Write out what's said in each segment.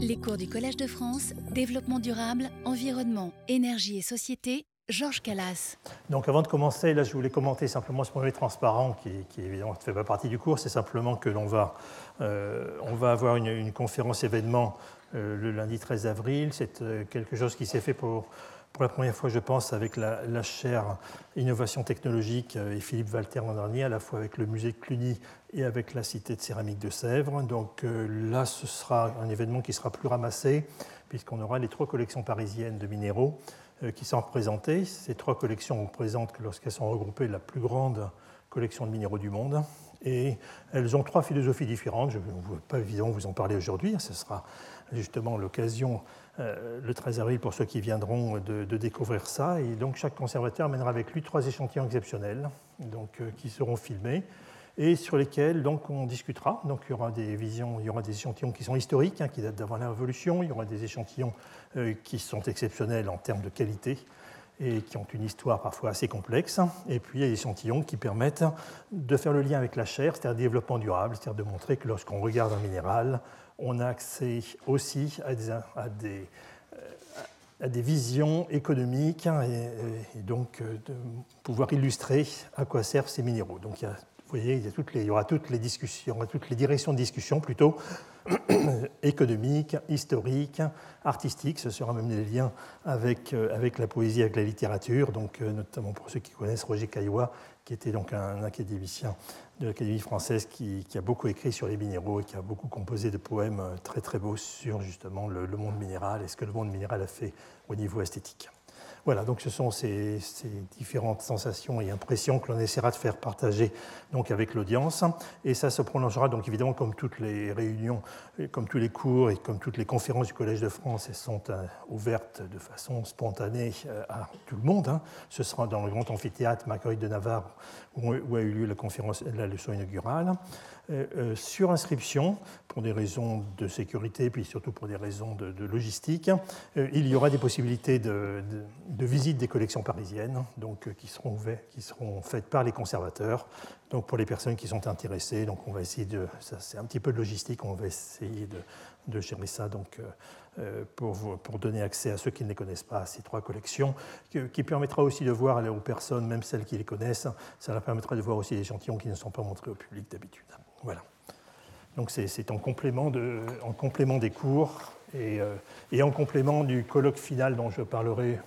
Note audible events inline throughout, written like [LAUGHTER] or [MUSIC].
Les cours du Collège de France, Développement durable, Environnement, Énergie et Société, Georges Calas. Donc avant de commencer, là je voulais commenter simplement ce premier transparent qui, qui évidemment ne fait pas partie du cours, c'est simplement que l'on va, euh, on va avoir une, conférence événement euh, le lundi 13 avril. C'est euh, quelque chose qui s'est fait pour pour la première fois, je pense, avec la, chaire Innovation technologique et Philippe Walter l'an dernier, à la fois avec le musée de Cluny et avec la Cité de céramique de Sèvres. Donc euh, là, ce sera un événement qui sera plus ramassé, puisqu'on aura les trois collections parisiennes de minéraux euh, qui sont représentées. Ces trois collections représentent, lorsqu'elles sont regroupées, la plus grande collection de minéraux du monde. Et elles ont trois philosophies différentes. Je ne veux pas évidemment vous en parler aujourd'hui. Ce sera justement l'occasion euh, le 13 avril pour ceux qui viendront de, découvrir ça. Et donc chaque conservateur amènera avec lui trois échantillons exceptionnels donc, qui seront filmés et sur lesquels donc, on discutera. Donc il y aura des visions, il y aura des échantillons qui sont historiques, hein, qui datent d'avant la Révolution, il y aura des échantillons euh, qui sont exceptionnels en termes de qualité et qui ont une histoire parfois assez complexe. Et puis il y a des échantillons qui permettent de faire le lien avec la chair, c'est-à-dire développement durable, c'est-à-dire de montrer que lorsqu'on regarde un minéral, on a accès aussi à des, à des, euh, à des visions économiques hein, et, donc euh, de pouvoir illustrer à quoi servent ces minéraux. Donc il vous voyez, il y, aura toutes les discussions, toutes les directions de discussion plutôt [COUGHS] économiques, historiques, artistiques. Ce sera même des liens avec, euh, la poésie, avec la littérature. Donc, notamment pour ceux qui connaissent Roger Caillois, qui était donc un académicien de l'Académie française qui, a beaucoup écrit sur les minéraux et qui a beaucoup composé de poèmes très très beaux sur justement le monde minéral et ce que le monde minéral a fait au niveau esthétique. Voilà, donc ce sont ces, différentes sensations et impressions que l'on essaiera de faire partager donc avec l'audience. Et ça se prolongera donc évidemment comme toutes les réunions, comme tous les cours et comme toutes les conférences du Collège de France, elles sont euh, ouvertes de façon spontanée euh, à tout le monde. Hein. Ce sera dans le grand amphithéâtre Marguerite de Navarre où, a eu lieu la conférence, la leçon inaugurale. Euh, sur inscription, pour des raisons de sécurité, puis surtout pour des raisons de, logistique, il y aura des possibilités de visite des collections parisiennes, donc, euh, qui, seront qui seront faites par les conservateurs. Donc pour les personnes qui sont intéressées, donc on va essayer de, c'est un petit peu de logistique, on va essayer de, de gérer ça donc, euh, euh, pour, pour, donner accès à ceux qui ne les connaissent pas à ces trois collections, qui, permettra aussi de voir aux personnes, même celles qui les connaissent, ça leur permettra de voir aussi des échantillons qui ne sont pas montrés au public d'habitude. Voilà. Donc c'est en complément, de, en complément des cours et, et en complément du colloque final dont je parlerai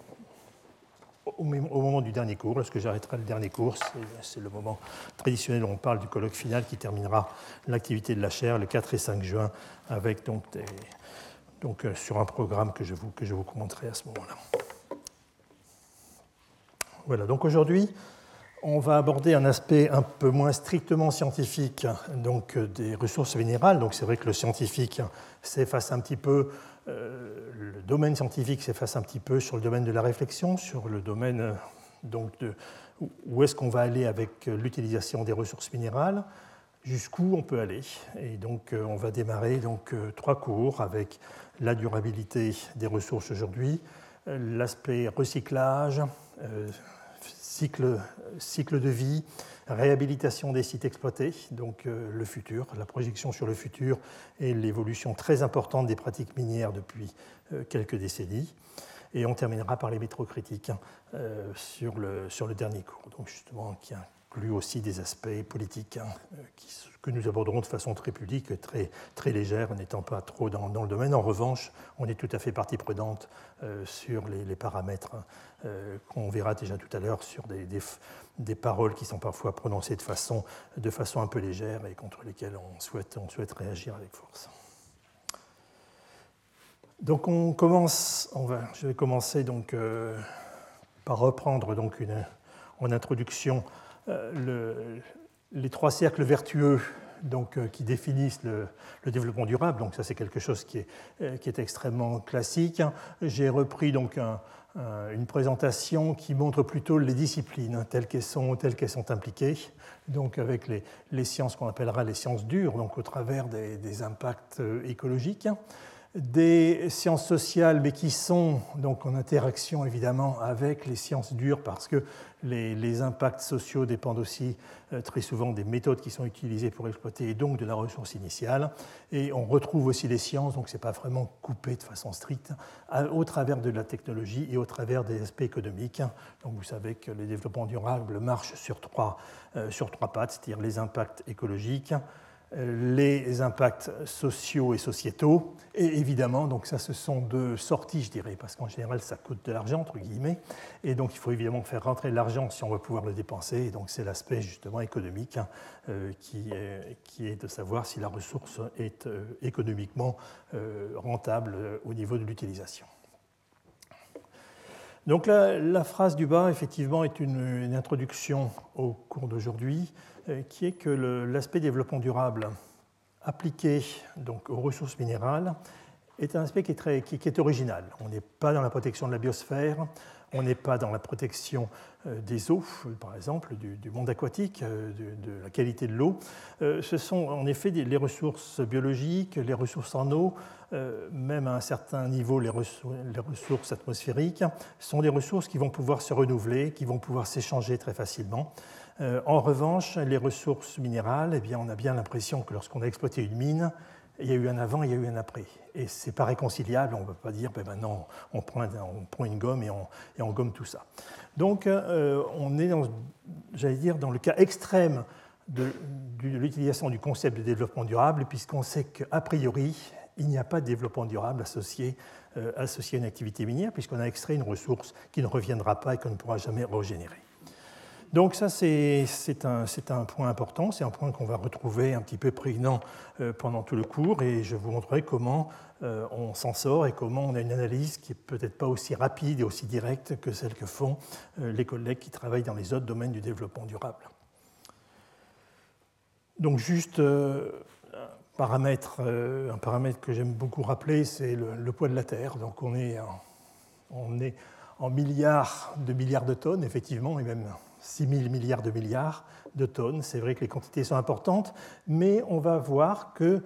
au moment du dernier cours, lorsque j'arrêterai le dernier cours, c'est le moment traditionnel où on parle du colloque final qui terminera l'activité de la chaire le 4 et 5 juin, avec donc, euh, sur un programme que je vous, que je vous commenterai à ce moment-là. Voilà, donc aujourd'hui, on va aborder un aspect un peu moins strictement scientifique donc, euh, des ressources minérales. Donc c'est vrai que le scientifique s'efface un petit peu le domaine scientifique s'efface un petit peu sur le domaine de la réflexion, sur le domaine euh, donc où est-ce qu'on va aller avec euh, l'utilisation des ressources minérales, jusqu'où on peut aller. Et donc on va démarrer donc trois cours avec la durabilité des ressources aujourd'hui, l'aspect recyclage, cycle, cycle de vie, réhabilitation des sites exploités, donc euh, le futur, la projection sur le futur et l'évolution très importante des pratiques minières depuis euh, quelques décennies. Et on terminera par les métros critiques euh, sur, le, dernier cours, donc justement qui inclut aussi des aspects politiques hein, que nous aborderons de façon très publique, très, légère, n'étant pas trop dans, le domaine. En revanche, on est tout à fait partie prenante sur les, paramètres qu'on verra déjà tout à l'heure sur des, des paroles qui sont parfois prononcées de façon, de façon un peu légère et contre lesquelles on souhaite, on souhaite réagir avec force. Donc on commence, on va, je vais commencer donc, euh, par reprendre donc une, en introduction euh, le, les trois cercles vertueux donc, euh, qui définissent le, développement durable. Donc ça c'est quelque chose qui est, qui est extrêmement classique. J'ai repris donc un, euh, une présentation qui montre plutôt les disciplines telles qu'elles sont, telles qu'elles sont impliquées, donc avec les, les sciences qu'on appellera les sciences dures, donc au travers des, impacts euh, écologiques. Des sciences sociales, mais qui sont donc en interaction évidemment avec les sciences dures, parce que les, impacts sociaux dépendent aussi euh, très souvent des méthodes qui sont utilisées pour exploiter et donc de la ressource initiale. Et on retrouve aussi les sciences, donc ce n'est pas vraiment coupé de façon stricte, au travers de la technologie et au travers des aspects économiques. Donc vous savez que le développement durable marche sur trois, euh, sur trois pattes, c'est-à-dire les impacts écologiques, les impacts sociaux et sociétaux, et évidemment, donc ça ce sont deux sorties, je dirais, parce qu'en général ça coûte de l'argent, entre guillemets, et donc il faut évidemment faire rentrer l'argent si on veut pouvoir le dépenser, et donc c'est l'aspect justement économique hein, euh, qui, est, de savoir si la ressource est euh, économiquement euh, rentable au niveau de l'utilisation. Donc la, phrase du bas, effectivement, est une introduction au cours d'aujourd'hui. Euh, qui est que l'aspect développement durable appliqué donc, aux ressources minérales est un aspect qui est, très, qui, est original. On n'est pas dans la protection de la biosphère, on n'est pas dans la protection euh, des eaux, par exemple, du, monde aquatique, euh, de, la qualité de l'eau. Ce sont en effet les ressources biologiques, les ressources en eau, même à un certain niveau les ressources, les ressources atmosphériques, sont des ressources qui vont pouvoir se renouveler, qui vont pouvoir s'échanger très facilement. Euh, en revanche, les ressources minérales, eh bien, on a bien l'impression que lorsqu'on a exploité une mine, il y a eu un avant, il y a eu un après. Et ce n'est pas réconciliable, on ne peut pas dire, ben maintenant, on prend, une gomme et on, et on, gomme tout ça. Donc, euh, on est, j'allais dire, dans le cas extrême de, l'utilisation du concept de développement durable, puisqu'on sait qu'a priori, il n'y a pas de développement durable associé, euh, associé à une activité minière, puisqu'on a extrait une ressource qui ne reviendra pas et qu'on ne pourra jamais régénérer. Donc ça, c'est un, point important, c'est un point qu'on va retrouver un petit peu prégnant euh, pendant tout le cours, et je vous montrerai comment euh, on s'en sort et comment on a une analyse qui n'est peut-être pas aussi rapide et aussi directe que celle que font euh, les collègues qui travaillent dans les autres domaines du développement durable. Donc juste un paramètre, un paramètre que j'aime beaucoup rappeler, c'est le, poids de la Terre. Donc on est, on est en milliards de milliards de tonnes, effectivement, et même 6 000 milliards de milliards de tonnes. C'est vrai que les quantités sont importantes, mais on va voir que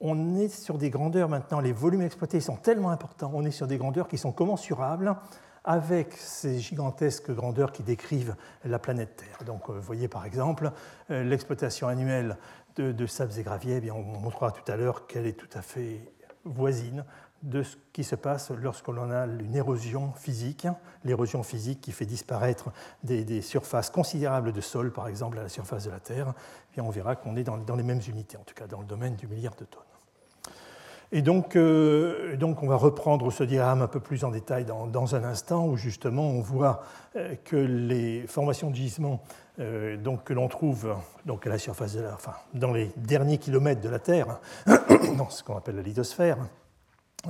on est sur des grandeurs maintenant, les volumes exploités sont tellement importants, on est sur des grandeurs qui sont commensurables avec ces gigantesques grandeurs qui décrivent la planète Terre. Donc, euh, vous voyez par exemple euh, l'exploitation annuelle de, de sables et graviers, eh on montrera tout à l'heure qu'elle est tout à fait voisine de ce qui se passe lorsqu'on a une érosion physique, l'érosion physique qui fait disparaître des, surfaces considérables de sol, par exemple à la surface de la Terre, et on verra qu'on est dans, les mêmes unités, en tout cas dans le domaine du milliard de tonnes. Et donc, euh, donc on va reprendre ce diagramme un peu plus en détail dans, un instant, où justement on voit euh, que les formations de gisements euh, donc, que l'on trouve donc, à la surface de la, enfin, dans les derniers kilomètres de la Terre, [COUGHS] dans ce qu'on appelle la lithosphère,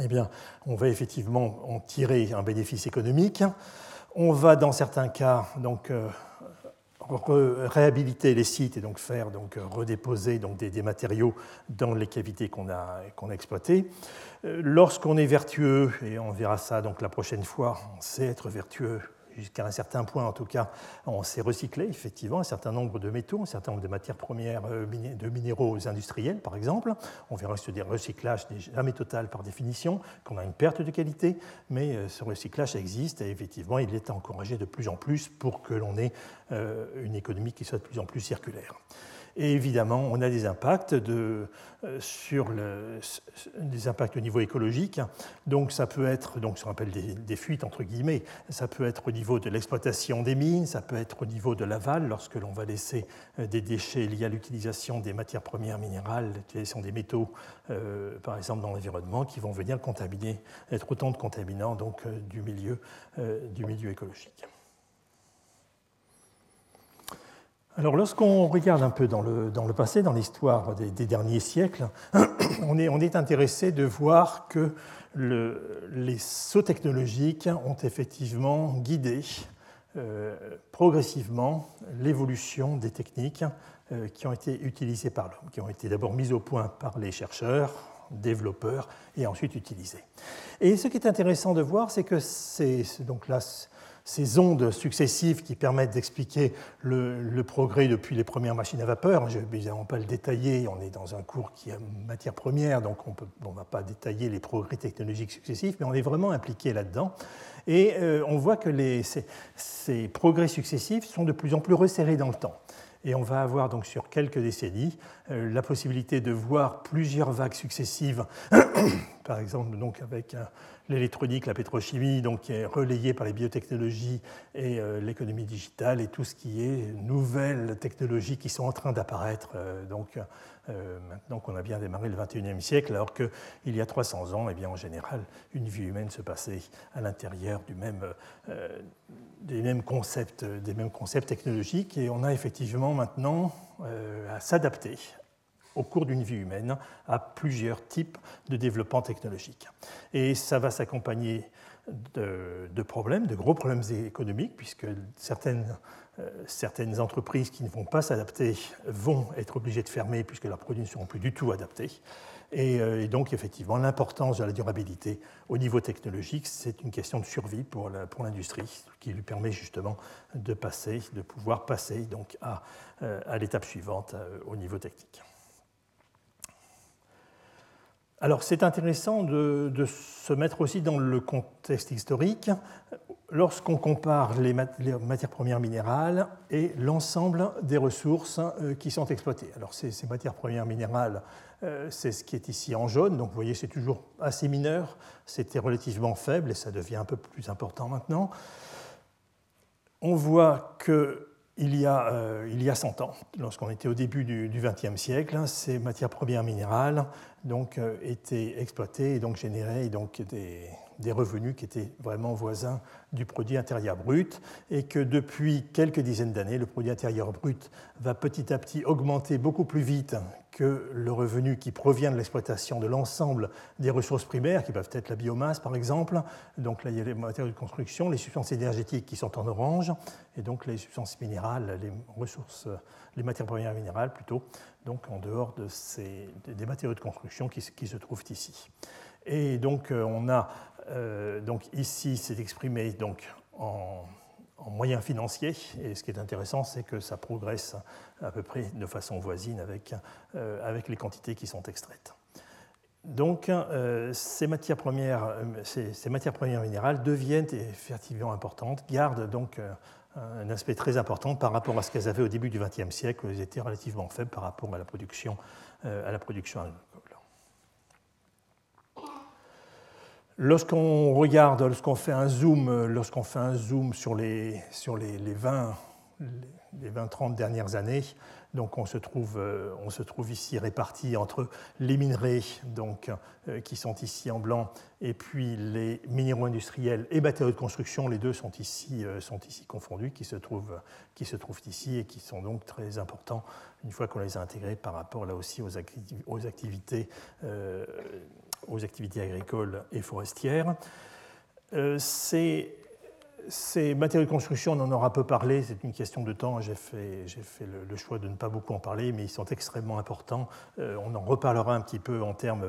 eh bien, on va effectivement en tirer un bénéfice économique. On va, dans certains cas, donc, euh, réhabiliter les sites et donc faire donc, redéposer donc, des, matériaux dans les cavités qu'on a, a exploitées. Euh, lorsqu'on est vertueux, et on verra ça donc la prochaine fois, on sait être vertueux jusqu'à un certain point en tout cas, on s'est recyclé effectivement un certain nombre de métaux, un certain nombre de matières premières euh, de minéraux industriels par exemple. On verra que ce recyclage n'est jamais total par définition, qu'on a une perte de qualité, mais euh, ce recyclage existe et effectivement il est encouragé de plus en plus pour que l'on ait euh, une économie qui soit de plus en plus circulaire. Et évidemment, on a des impacts, de, euh, des impacts au niveau écologique. Donc ça peut être, donc ce qu'on appelle des, fuites entre guillemets, ça peut être au niveau de l'exploitation des mines, ça peut être au niveau de l'aval, lorsque l'on va laisser euh, des déchets liés à l'utilisation des matières premières minérales, l'utilisation des métaux, euh, par exemple dans l'environnement, qui vont venir contaminer, être autant de contaminants du milieu écologique. Alors lorsqu'on regarde un peu dans le, dans le passé, dans l'histoire des, derniers siècles, [CLEARS THROAT] on est, on est, intéressé de voir que le, les sauts technologiques ont effectivement guidé euh, progressivement l'évolution des techniques euh, qui ont été utilisées par l'homme, qui ont été d'abord mises au point par les chercheurs, développeurs, et ensuite utilisées. Et ce qui est intéressant de voir, c'est que c'est donc là ces ondes successives qui permettent d'expliquer le, progrès depuis les premières machines à vapeur. Je ne vais évidemment pas le détailler, on est dans un cours qui a matière première, donc on ne va pas détailler les progrès technologiques successifs, mais on est vraiment impliqué là-dedans. Et euh, on voit que ces, progrès successifs sont de plus en plus resserrés dans le temps. Et on va avoir donc sur quelques décennies euh, la possibilité de voir plusieurs vagues successives, [COUGHS] par exemple donc avec l'électronique, la pétrochimie, donc qui est relayée par les biotechnologies et euh, l'économie digitale et tout ce qui est nouvelles technologies qui sont en train d'apparaître. donc euh, maintenant qu'on a bien démarré le 21e siècle, alors qu'il y a 300 ans, eh bien, en général, une vie humaine se passait à l'intérieur euh, des, mêmes concepts, des mêmes concepts technologiques, et on a effectivement maintenant euh, à s'adapter au cours d'une vie humaine à plusieurs types de développement technologique. Et ça va s'accompagner de, problèmes, de gros problèmes économiques, puisque certaines euh, certaines entreprises qui ne vont pas s'adapter vont être obligées de fermer puisque leurs produits ne seront plus du tout adaptés. Euh, et, donc, effectivement, l'importance de la durabilité au niveau technologique, c'est une question de survie pour l'industrie qui lui permet justement de passer, de pouvoir passer donc à, euh, à l'étape suivante au niveau technique. Alors c'est intéressant de, se mettre aussi dans le contexte historique lorsqu'on compare les, matières premières minérales et l'ensemble des ressources euh, qui sont exploitées. Alors ces, matières premières minérales, euh, c'est ce qui est ici en jaune, donc vous voyez c'est toujours assez mineur, c'était relativement faible et ça devient un peu plus important maintenant. On voit que il y, a, euh, il y a 100 ans, lorsqu'on était au début du XXe siècle, ces matières premières minérales donc, euh, étaient exploitées et donc généraient donc, des, des revenus qui étaient vraiment voisins du produit intérieur brut et que depuis quelques dizaines d'années, le produit intérieur brut va petit à petit augmenter beaucoup plus vite que le revenu qui provient de l'exploitation de l'ensemble des ressources primaires, qui peuvent être la biomasse par exemple. Donc là, il y a les matériaux de construction, les substances énergétiques qui sont en orange, et donc les substances minérales, les ressources, les matières premières minérales plutôt, donc en dehors de ces, des matériaux de construction qui, qui se trouvent ici. Et donc euh, on a euh, donc ici, c'est exprimé donc en, moyens financiers. Et ce qui est intéressant, c'est que ça progresse à peu près de façon voisine avec, euh, avec les quantités qui sont extraites. Donc, euh, ces, matières premières, ces, matières premières minérales deviennent effectivement importantes, gardent donc un aspect très important par rapport à ce qu'elles avaient au début du XXe siècle, où elles étaient relativement faibles par rapport à la production, à la production Lorsqu'on regarde, lorsqu'on fait un zoom, lorsqu'on fait un zoom sur les, sur les, les 20, les 20-30 dernières années, donc on se, trouve, euh, on se trouve ici répartis entre les minerais donc, euh, qui sont ici en blanc et puis les minéraux industriels et matériaux de construction, les deux sont ici, euh, sont ici confondus, qui se, trouvent, qui se trouvent ici et qui sont donc très importants une fois qu'on les a intégrés par rapport là aussi aux activités aux activités agricoles et forestières. Euh, ces, matériaux de construction, on en aura peu parlé, c'est une question de temps, j'ai fait, fait le, choix de ne pas beaucoup en parler, mais ils sont extrêmement importants. Euh, on en reparlera un petit peu en termes,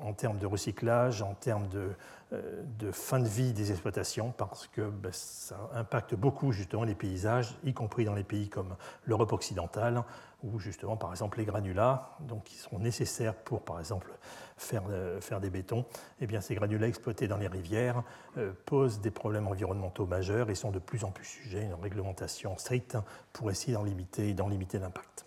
en, termes de recyclage, en termes de, euh, de fin de vie des exploitations, parce que ben, ça impacte beaucoup justement les paysages, y compris dans les pays comme l'Europe occidentale, où justement par exemple les granulats, donc, qui sont nécessaires pour par exemple faire, euh, faire des bétons, eh bien, ces granulats exploités dans les rivières euh, posent des problèmes environnementaux majeurs et sont de plus en plus sujets à une réglementation stricte pour essayer d'en limiter, limiter l'impact.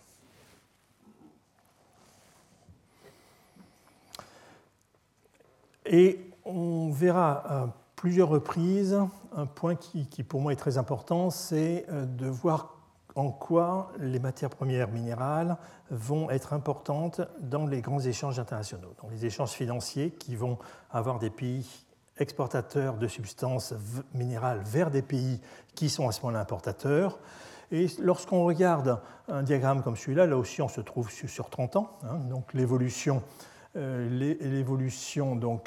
Et on verra à plusieurs reprises un point qui, qui pour moi est très important, c'est euh, de voir en quoi les matières premières minérales vont être importantes dans les grands échanges internationaux, dans les échanges financiers qui vont avoir des pays exportateurs de substances minérales vers des pays qui sont à ce moment-là importateurs. Et lorsqu'on regarde un diagramme comme celui-là, là aussi on se trouve sur 30 ans, hein, donc l'évolution euh,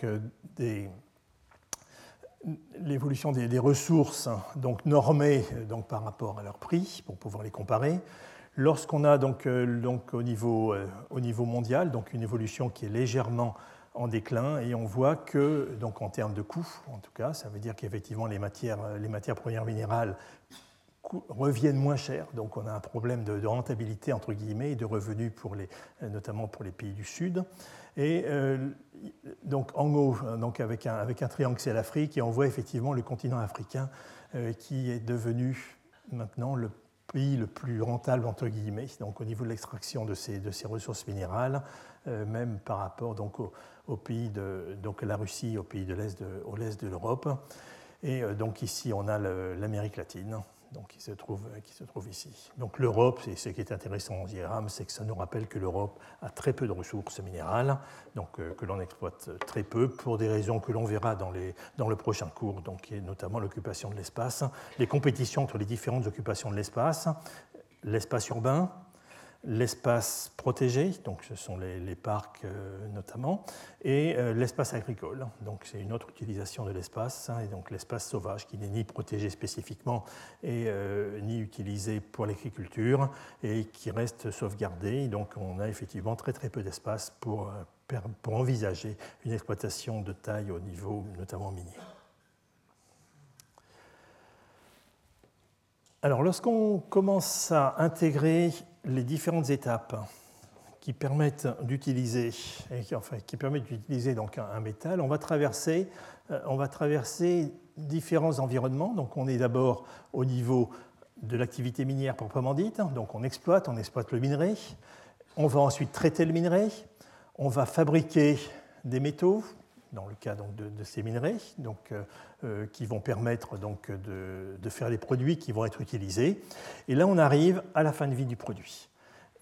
euh, des, l'évolution des, ressources donc normées donc par rapport à leur prix pour pouvoir les comparer. Lorsqu'on a donc, euh, donc au, niveau, euh, au, niveau, mondial donc une évolution qui est légèrement en déclin et on voit que, donc en termes de coûts, en tout cas, ça veut dire qu'effectivement les matières, les matières premières minérales reviennent moins cher. Donc on a un problème de, rentabilité entre guillemets et de revenus pour les, notamment pour les pays du Sud. Et euh, donc en haut, donc avec, un, avec un triangle, c'est l'Afrique, et on voit effectivement le continent africain euh, qui est devenu maintenant le pays le plus rentable entre guillemets, donc au niveau de l'extraction de ces, de ces ressources minérales, euh, même par rapport donc au, pays de donc la Russie, au pays de l'est de l'Europe. Et donc ici on a l'Amérique latine donc, qui, se trouve, qui se trouve ici. Donc l'Europe, et ce qui est intéressant en diagramme, c'est que ça nous rappelle que l'Europe a très peu de ressources minérales, donc euh, que l'on exploite très peu pour des raisons que l'on verra dans, le prochain cours, notamment l'occupation de l'espace, les compétitions entre les différentes occupations de l'espace, l'espace urbain, l'espace protégé, donc ce sont les, parcs euh, notamment, et euh, l'espace agricole. Donc c'est une autre utilisation de l'espace, hein, et donc l'espace sauvage qui n'est ni protégé spécifiquement et euh, ni utilisé pour l'agriculture et qui reste sauvegardé. Donc on a effectivement très très peu d'espace pour, pour envisager une exploitation de taille au niveau notamment minier. Alors, lorsqu'on commence à intégrer les différentes étapes qui permettent d'utiliser, qui permettent d'utiliser un, métal, on va traverser, euh, on va traverser différents environnements. Donc, on est d'abord au niveau de l'activité minière proprement dite. Donc, on exploite, on exploite le minerai. On va ensuite traiter le minerai. On va fabriquer des métaux, dans le cas donc, de, ces minerais, donc, euh, euh, qui vont permettre donc, de, de, faire des produits qui vont être utilisés. Et là, on arrive à la fin de vie du produit.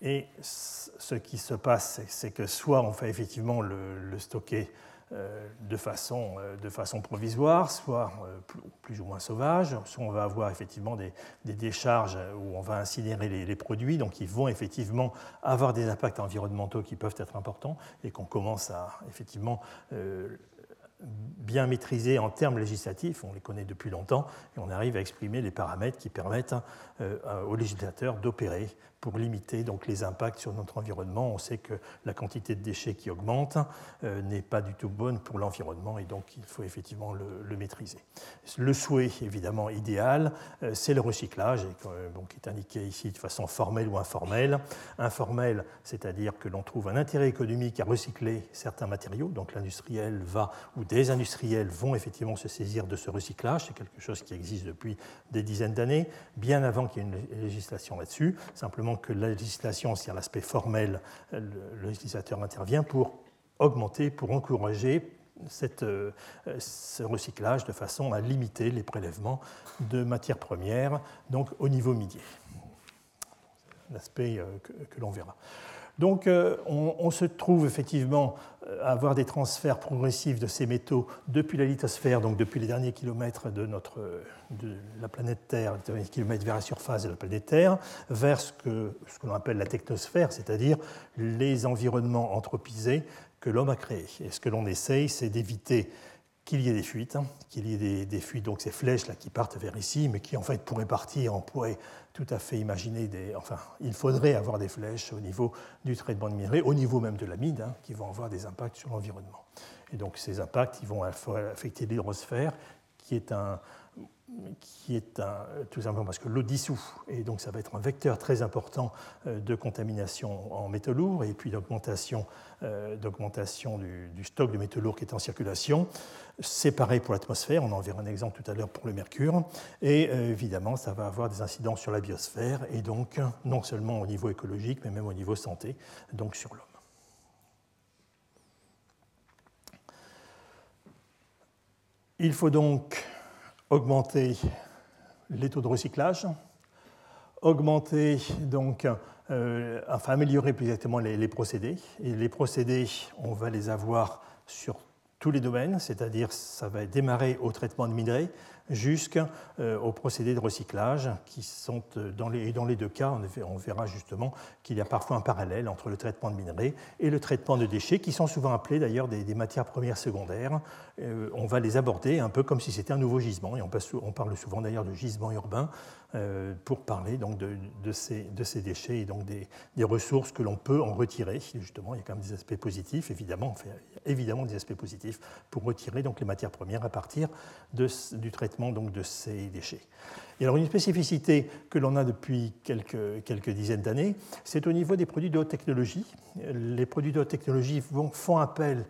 Et ce qui se passe, c'est que soit on fait effectivement le, stocker de façon, euh, de façon provisoire, soit euh, plus ou moins sauvage, soit on va avoir effectivement des, décharges où on va incinérer les, produits, donc ils vont effectivement avoir des impacts environnementaux qui peuvent être importants et qu'on commence à effectivement bien maîtriser en termes législatifs, on les connaît depuis longtemps, et on arrive à exprimer les paramètres qui permettent aux législateurs d'opérer pour limiter donc les impacts sur notre environnement. On sait que la quantité de déchets qui augmente euh, n'est pas du tout bonne pour l'environnement et donc il faut effectivement le, maîtriser. Le souhait évidemment idéal, euh, c'est le recyclage, euh, qui est indiqué ici de façon formelle ou informelle. Informelle, c'est-à-dire que l'on trouve un intérêt économique à recycler certains matériaux, donc l'industriel va ou des industriels vont effectivement se saisir de ce recyclage, c'est quelque chose qui existe depuis des dizaines d'années, bien avant qu'il y ait une législation là-dessus. Simplement que la législation, c'est-à-dire l'aspect formel, le, législateur intervient pour augmenter, pour encourager euh, ce recyclage de façon à limiter les prélèvements de matières premières, donc au niveau minier. L'aspect euh, que l'on verra. Donc euh, on, se trouve effectivement euh, à avoir des transferts progressifs de ces métaux depuis la lithosphère, donc depuis les derniers kilomètres de, notre, de la planète Terre, les derniers kilomètres vers la surface de la planète Terre, vers ce que, ce que l'on appelle la technosphère, c'est-à-dire les environnements anthropisés que l'homme a créés. Et ce que l'on essaye, c'est d'éviter qu'il y ait des fuites, hein, qu'il y ait des, fuites, donc ces flèches là qui partent vers ici, mais qui en fait pourraient partir, on pourrait tout à fait imaginer des, enfin, il faudrait avoir des flèches au niveau du traitement de minerais, au niveau même de la mine, hein, qui vont avoir des impacts sur l'environnement. Et donc ces impacts, ils vont affecter l'hydrosphère, qui est un, qui est un, tout simplement parce que l'eau dissout, et donc ça va être un vecteur très important euh, de contamination en métaux lourds et puis d'augmentation, euh, du, stock de métaux lourds qui est en circulation. C'est pareil pour l'atmosphère, on en verra un exemple tout à l'heure pour le mercure, et euh, évidemment ça va avoir des incidences sur la biosphère, et donc non seulement au niveau écologique, mais même au niveau santé, donc sur l'homme. Il faut donc augmenter les taux de recyclage, augmenter donc, euh, enfin améliorer plus exactement les, procédés. Et les procédés, on va les avoir sur tous les domaines, c'est-à-dire ça va démarrer au traitement de minerais, jusqu'au euh, procédé de recyclage, qui sont euh, dans les, dans les deux cas, on verra justement qu'il y a parfois un parallèle entre le traitement de minerais et le traitement de déchets, qui sont souvent appelés d'ailleurs des, matières premières secondaires. Euh, on va les aborder un peu comme si c'était un nouveau gisement, et on, on parle souvent d'ailleurs de gisement urbain pour parler donc de, ces, déchets et donc des, ressources que l'on peut en retirer. Justement, il y a quand même des aspects positifs, évidemment, évidemment des aspects positifs pour retirer donc les matières premières à partir du traitement donc de ces déchets. Et alors une spécificité que l'on a depuis quelques dizaines d'années, c'est au niveau des produits de haute technologie. Les produits de haute technologie font appel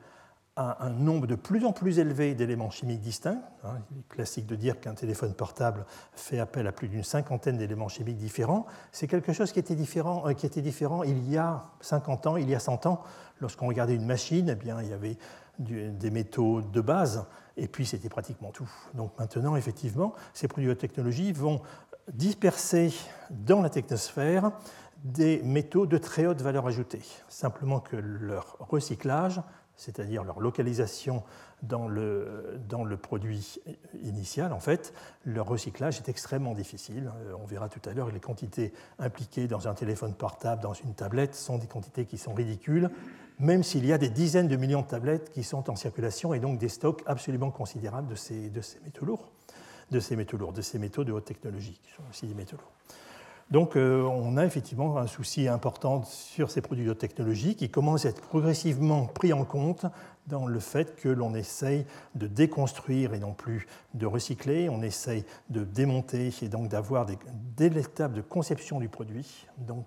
à un nombre de plus en plus élevé d'éléments chimiques distincts. Hein, il est classique de dire qu'un téléphone portable fait appel à plus d'une cinquantaine d'éléments chimiques différents. C'est quelque chose qui était, différent, euh, qui était différent il y a 50 ans, il y a 100 ans. Lorsqu'on regardait une machine, eh bien, il y avait des métaux de base, et puis c'était pratiquement tout. Donc maintenant, effectivement, ces produits de technologie vont disperser dans la technosphère des métaux de très haute valeur ajoutée. Simplement que leur recyclage, c'est-à-dire leur localisation dans le, dans le produit initial, en fait, leur recyclage est extrêmement difficile. Euh, on verra tout à l'heure les quantités impliquées dans un téléphone portable, dans une tablette, sont des quantités qui sont ridicules même s'il y a des dizaines de millions de tablettes qui sont en circulation et donc des stocks absolument considérables de ces, de ces métaux lourds, de ces métaux lourds, de ces métaux de haute technologie, qui sont aussi des métaux lourds. Donc euh, on a effectivement un souci important sur ces produits de technologie qui commencent à être progressivement pris en compte dans le fait que l'on essaye de déconstruire et non plus de recycler, on essaye de démonter et donc d'avoir des, dès l'étape de conception du produit, donc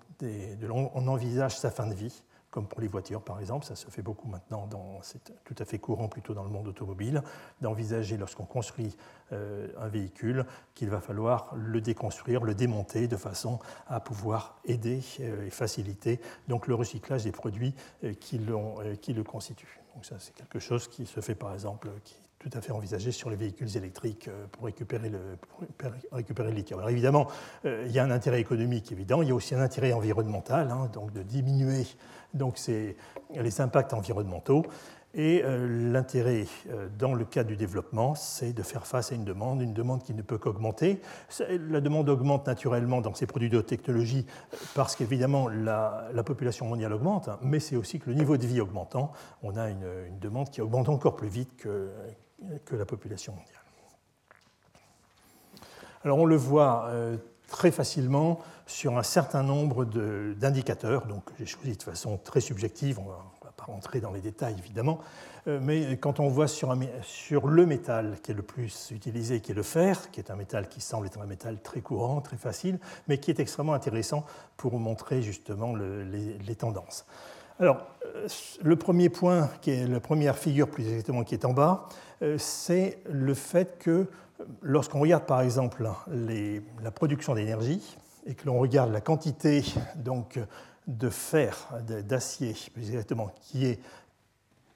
on envisage sa fin de vie comme pour les voitures par exemple, ça se fait beaucoup maintenant, c'est tout à fait courant plutôt dans le monde automobile, d'envisager lorsqu'on construit euh, un véhicule qu'il va falloir le déconstruire, le démonter de façon à pouvoir aider euh, et faciliter le recyclage des produits euh, qui, le constituent. Donc ça c'est quelque chose qui se fait par exemple, tout à fait envisagé sur les véhicules électriques pour récupérer le, récupérer le lithium. Alors évidemment, il y a un intérêt économique évident, il y a aussi un intérêt environnemental, hein, donc de diminuer donc les impacts environnementaux. Et euh, l'intérêt euh, dans le cadre du développement, c'est de faire face à une demande, une demande qui ne peut qu'augmenter. La demande augmente naturellement dans ces produits de haute technologie parce qu'évidemment la, population mondiale augmente, hein, mais c'est aussi que le niveau de vie augmentant, on a une, demande qui augmente encore plus vite que, que, la population mondiale. Alors on le voit euh, très facilement sur un certain nombre d'indicateurs. Donc j'ai choisi de façon très subjective, on ne va pas rentrer dans les détails évidemment, euh, mais quand on voit sur, le métal qui est le plus utilisé, qui est le fer, qui est un métal qui semble être un métal très courant, très facile, mais qui est extrêmement intéressant pour montrer justement les, tendances. Alors, euh, le premier point, qui est la première figure plus exactement qui est en bas, euh, c'est le fait que lorsqu'on regarde par exemple la production d'énergie et que l'on regarde la quantité donc, de fer, d'acier plus exactement, qui est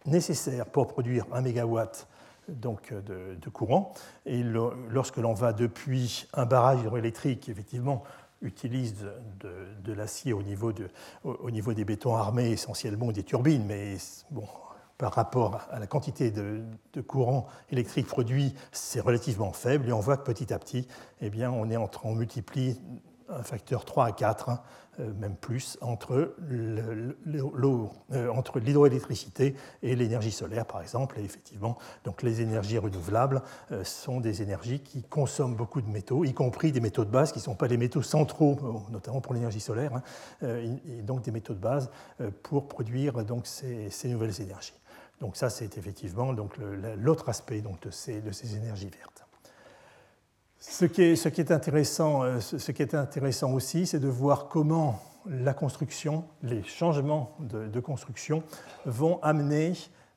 nécessaire pour produire un mégawatt donc, de, courant, et lorsque l'on va depuis un barrage hydroélectrique effectivement utilise de, l'acier au, au, niveau des bétons armés essentiellement des turbines, mais par rapport à la quantité de, courant électrique produit, c'est relativement faible. Et on voit que petit à petit, eh bien, on, est entre, on multiplie un facteur 3 à 4, hein, euh, même plus, entre euh, l'hydroélectricité et l'énergie solaire, par exemple. Et effectivement, donc les énergies renouvelables euh, sont des énergies qui consomment beaucoup de métaux, y compris des métaux de base qui ne sont pas les métaux centraux, notamment pour l'énergie solaire, hein, et donc des métaux de base pour produire ces nouvelles énergies. Donc ça, c'est effectivement l'autre aspect donc, de, ces, énergies vertes. Ce qui est, intéressant, euh, ce qui est intéressant aussi, c'est de voir comment la construction, les changements de, construction vont amener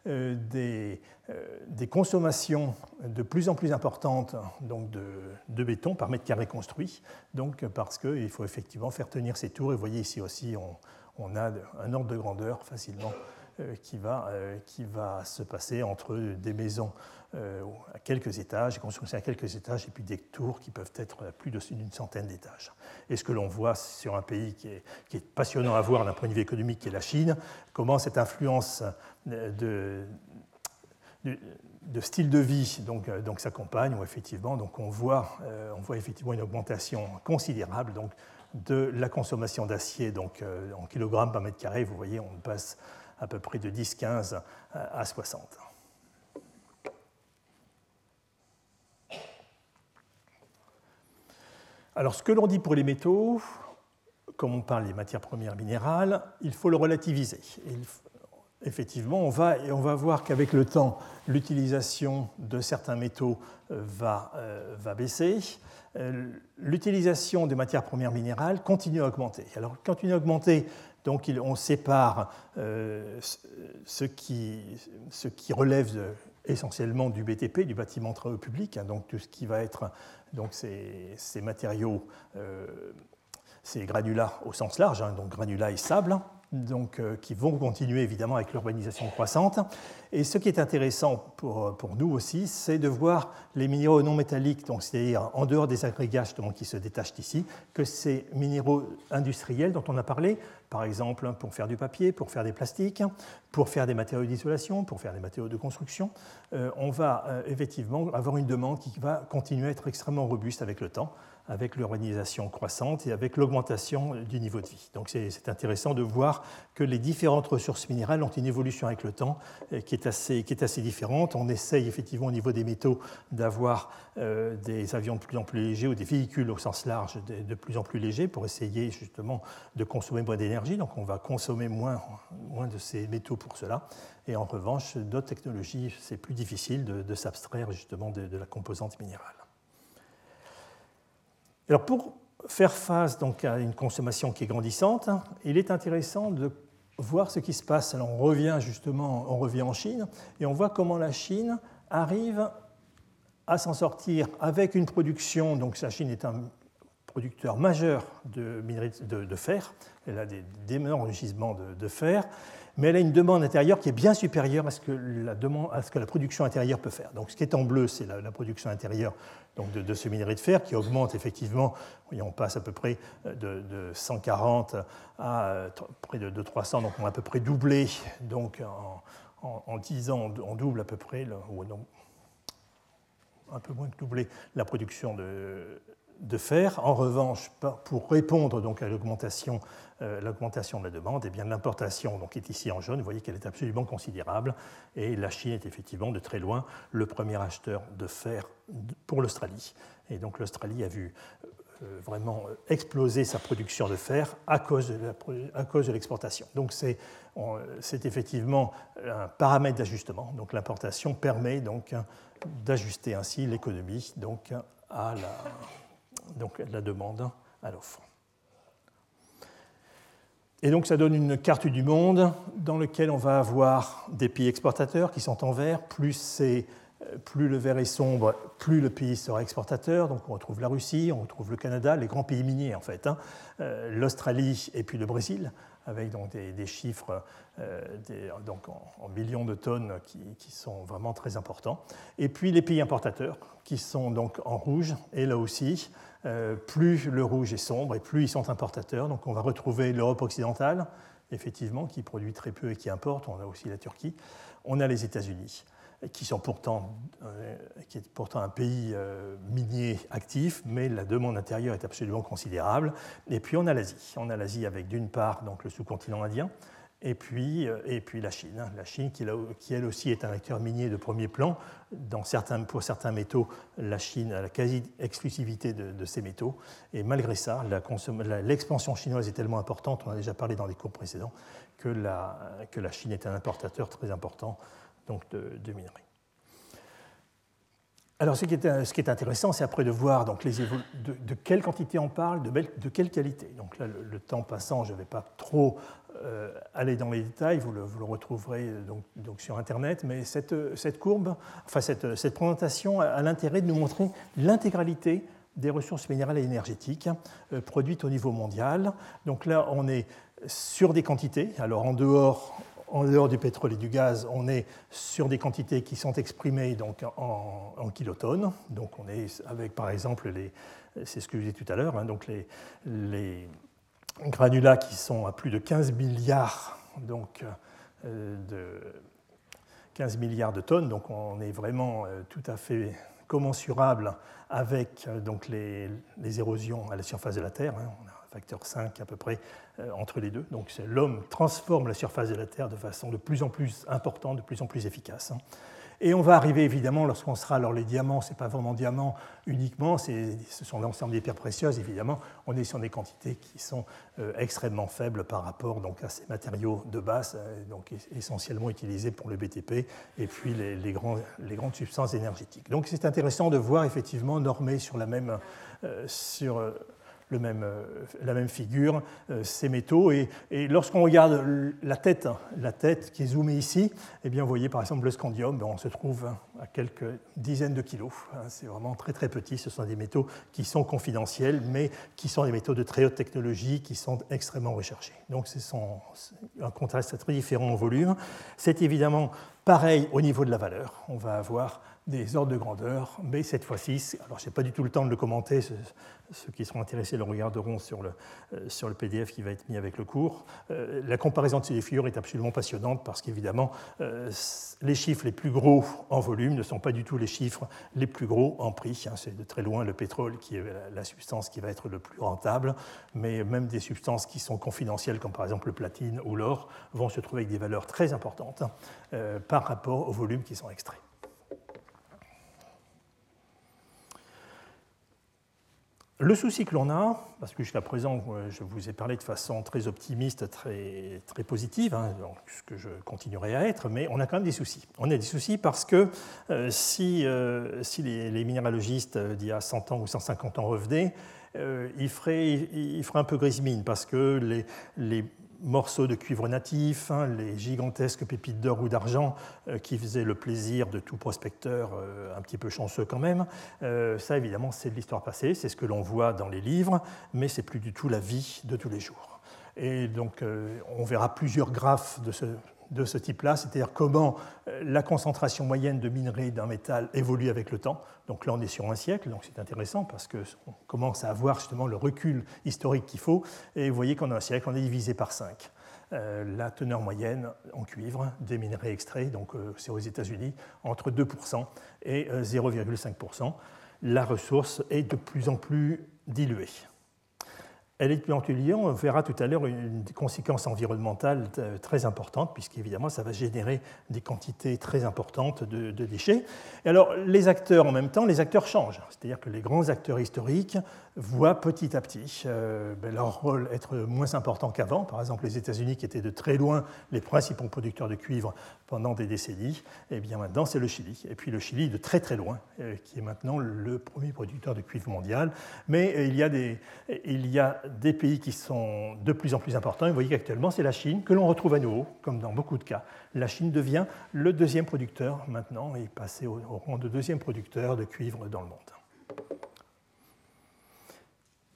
euh, des, euh, des, consommations de plus en plus importantes donc de, béton par mètre carré construit, donc parce qu'il faut effectivement faire tenir ces tours. Et vous voyez ici aussi, on, a un ordre de grandeur facilement qui va se passer entre des maisons euh, à quelques étages, constructions à quelques étages, et puis des tours qui peuvent être à plus d'une centaine d'étages. Et ce que l'on voit sur un pays qui est, passionnant à voir d'un point de vue économique, qui est la Chine, comment cette influence de, de style de vie donc, donc s'accompagne, où effectivement donc on, voit, on voit effectivement une augmentation considérable donc, de la consommation d'acier donc, en kilogrammes par mètre carré. Vous voyez, on passe à peu près de 10-15 à 60. Alors, ce que l'on dit pour les métaux, comme on parle des matières premières minérales, il faut le relativiser. effectivement, on va, voir qu'avec le temps, l'utilisation de certains métaux euh, va, euh, va baisser. Euh, l'utilisation des matières premières minérales continue à augmenter. Alors, continue à augmenter, donc on sépare ce, qui, relève essentiellement du BTP, du bâtiment travaux public, hein, donc tout ce qui va être donc ces, matériaux, euh, ces granulats au sens large, hein, donc granulats et sable, donc, euh, qui vont continuer évidemment avec l'urbanisation croissante. Et ce qui est intéressant pour, nous aussi, c'est de voir les minéraux non métalliques, c'est-à-dire en dehors des agrégats qui se détachent ici, que ces minéraux industriels dont on a parlé, par exemple pour faire du papier, pour faire des plastiques, pour faire des matériaux d'isolation, pour faire des matériaux de construction, euh, on va euh, effectivement avoir une demande qui va continuer à être extrêmement robuste avec le temps avec l'urbanisation croissante et avec l'augmentation du niveau de vie. Donc c'est intéressant de voir que les différentes ressources minérales ont une évolution avec le temps euh, qui est assez, différente. On essaye effectivement au niveau des métaux d'avoir euh, des avions de plus en plus légers ou des véhicules au sens large de, plus en plus légers pour essayer justement de consommer moins d'énergie. Donc on va consommer moins de ces métaux pour cela. Et en revanche, d'autres technologies, c'est plus difficile de, s'abstraire justement de la composante minérale. Alors pour faire face donc à une consommation qui est grandissante, il est intéressant de voir ce qui se passe. Alors on revient justement, on revient en Chine et on voit comment la Chine arrive à s'en sortir avec une production. Donc la Chine est un producteur majeur de, de, fer, elle a d'énormes gisements de, de fer mais elle a une demande intérieure qui est bien supérieure à ce que la, demande, à ce que la production intérieure peut faire. Donc ce qui est en bleu, c'est la, production intérieure de, ce minerai de fer qui augmente effectivement. on passe à peu près de, 140 à euh, près de, 300, donc on a à peu près doublé. Donc en, 10 ans, on double à peu près, ou un peu moins que doubler la production de, de fer. En revanche, pour répondre donc à l'augmentation, euh, l'augmentation de la demande, et eh bien l'importation est ici en jaune. Vous voyez qu'elle est absolument considérable et la Chine est effectivement de très loin le premier acheteur de fer pour l'Australie. Et donc l'Australie a vu euh, vraiment exploser sa production de fer à cause de l'exportation. Donc c'est, effectivement un paramètre d'ajustement. Donc l'importation permet donc d'ajuster ainsi l'économie à donc la demande à l'offre. Et donc ça donne une carte du monde dans laquelle on va avoir des pays exportateurs qui sont en vert. Plus, plus le vert est sombre, plus le pays sera exportateur. Donc on retrouve la Russie, on retrouve le Canada, les grands pays miniers en fait, hein. euh, l'Australie et puis le Brésil avec des, chiffres euh, en, millions de tonnes qui, sont vraiment très importants. Et puis les pays importateurs qui sont donc en rouge, et là aussi, euh, plus le rouge est sombre et plus ils sont importateurs. Donc on va retrouver l'Europe occidentale, effectivement, qui produit très peu et qui importe. On a aussi la Turquie. On a les États-Unis qui, sont pourtant, euh, est pourtant un pays euh, minier actif, mais la demande intérieure est absolument considérable. Et puis on a l'Asie. On a l'Asie avec d'une part donc, le sous-continent indien, et puis, euh, la Chine. Hein. La Chine qui, elle aussi est un acteur minier de premier plan. Pour certains métaux, la Chine a la quasi-exclusivité de, de, ces métaux. Et malgré ça, l'expansion chinoise est tellement importante, on a déjà parlé dans les cours précédents, que la Chine est un importateur très important donc de, minerais. Alors, ce qui est, intéressant, c'est après de voir donc, de, quelle quantité on parle, de, quelle qualité. Donc là, le, temps passant, je ne vais pas trop euh, aller dans les détails, vous le, retrouverez donc, donc, sur Internet, mais cette, cette courbe, enfin cette, cette présentation a, l'intérêt de nous montrer l'intégralité des ressources minérales et énergétiques euh, produites au niveau mondial. Donc là, on est sur des quantités. Alors en dehors, en dehors du pétrole et du gaz, on est sur des quantités qui sont exprimées donc en, kilotonnes. Donc on est avec par exemple les, c'est ce que je disais tout à l'heure, hein, donc les, granulats qui sont à plus de 15 milliards donc, euh, de 15 milliards de tonnes, donc on est vraiment tout à fait commensurable avec donc les, érosions à la surface de la Terre. Hein. Facteur 5 à peu près entre les deux. Donc l'homme transforme la surface de la Terre de façon de plus en plus importante, de plus en plus efficace. Hein. Et on va arriver évidemment lorsqu'on sera, alors les diamants, ce n'est pas vraiment diamants uniquement, ce sont l'ensemble des pierres précieuses évidemment, on est sur des quantités qui sont euh, extrêmement faibles par rapport donc, à ces matériaux de base, euh, donc essentiellement utilisés pour le BTP, et puis les, grandes substances énergétiques. Donc c'est intéressant de voir effectivement normé sur la même, euh, sur, euh, la même figure, euh, ces métaux. Et, lorsqu'on regarde la tête, la tête qui est zoomée ici, eh bien, vous voyez par exemple le scandium, ben, on se trouve à quelques dizaines de kilos. Hein, c'est vraiment très très petit. Ce sont des métaux qui sont confidentiels, mais qui sont des métaux de très haute technologie, qui sont extrêmement recherchés. Donc c'est un contraste très différent en volume. C'est évidemment pareil au niveau de la valeur. On va avoir des ordres de grandeur, mais cette fois-ci, alors je n'ai pas du tout le temps de le commenter, ceux qui seront intéressés le regarderont sur le, euh, sur le PDF qui va être mis avec le cours. Euh, la comparaison de ces figures est absolument passionnante parce qu'évidemment, euh, les chiffres les plus gros en volume ne sont pas du tout les chiffres les plus gros en prix. Hein. C'est de très loin le pétrole qui est la substance qui va être le plus rentable, mais même des substances qui sont confidentielles, comme par exemple le platine ou l'or, vont se trouver avec des valeurs très importantes par rapport au volume qui sont extraits. Le souci que l'on a, parce que jusqu'à présent, euh, je vous ai parlé de façon très optimiste, très, très positive, hein, ce que je continuerai à être, mais on a quand même des soucis. On a des soucis parce que euh, si, euh, si les, minéralogistes d'il y a 100 ans ou 150 ans revenaient, ils, feraient, ils, feraient, un peu grise mine parce que les, les morceaux de cuivre natif, hein, les gigantesques pépites d'or ou d'argent euh, qui faisaient le plaisir de tout prospecteur euh, un petit peu chanceux quand même. Euh, ça, évidemment, c'est de l'histoire passée, c'est ce que l'on voit dans les livres, mais c'est plus du tout la vie de tous les jours. Et donc, on verra plusieurs graphes de ce, de ce type-là, c'est-à-dire comment euh, la concentration moyenne de minerais d'un métal évolue avec le temps. Donc là, on est sur un siècle, donc c'est intéressant parce qu'on commence à avoir justement le recul historique qu'il faut. Et vous voyez qu'en un siècle, on est divisé par 5. Euh, la teneur moyenne en cuivre des minerais extraits, donc euh, c'est aux États-Unis, entre 2% et 0,5%. La ressource est de plus en plus diluée. Elle est de on verra tout à l'heure une conséquence environnementale euh, très importante, puisqu'évidemment, ça va générer des quantités très importantes de, déchets. Et alors, les acteurs, en même temps, les acteurs changent. C'est-à-dire que les grands acteurs historiques voient petit à petit euh, ben, leur rôle être moins important qu'avant. Par exemple, les États-Unis, qui étaient de très loin les principaux producteurs de cuivre pendant des décennies, et eh bien maintenant, c'est le Chili. Et puis le Chili, de très très loin, euh, qui est maintenant le premier producteur de cuivre mondial. Mais il y a des, il y a des pays qui sont de plus en plus importants. vous voyez qu'actuellement, c'est la Chine que l'on retrouve à nouveau, comme dans beaucoup de cas. La Chine devient le deuxième producteur maintenant et est au, rang de deuxième producteur de cuivre dans le monde.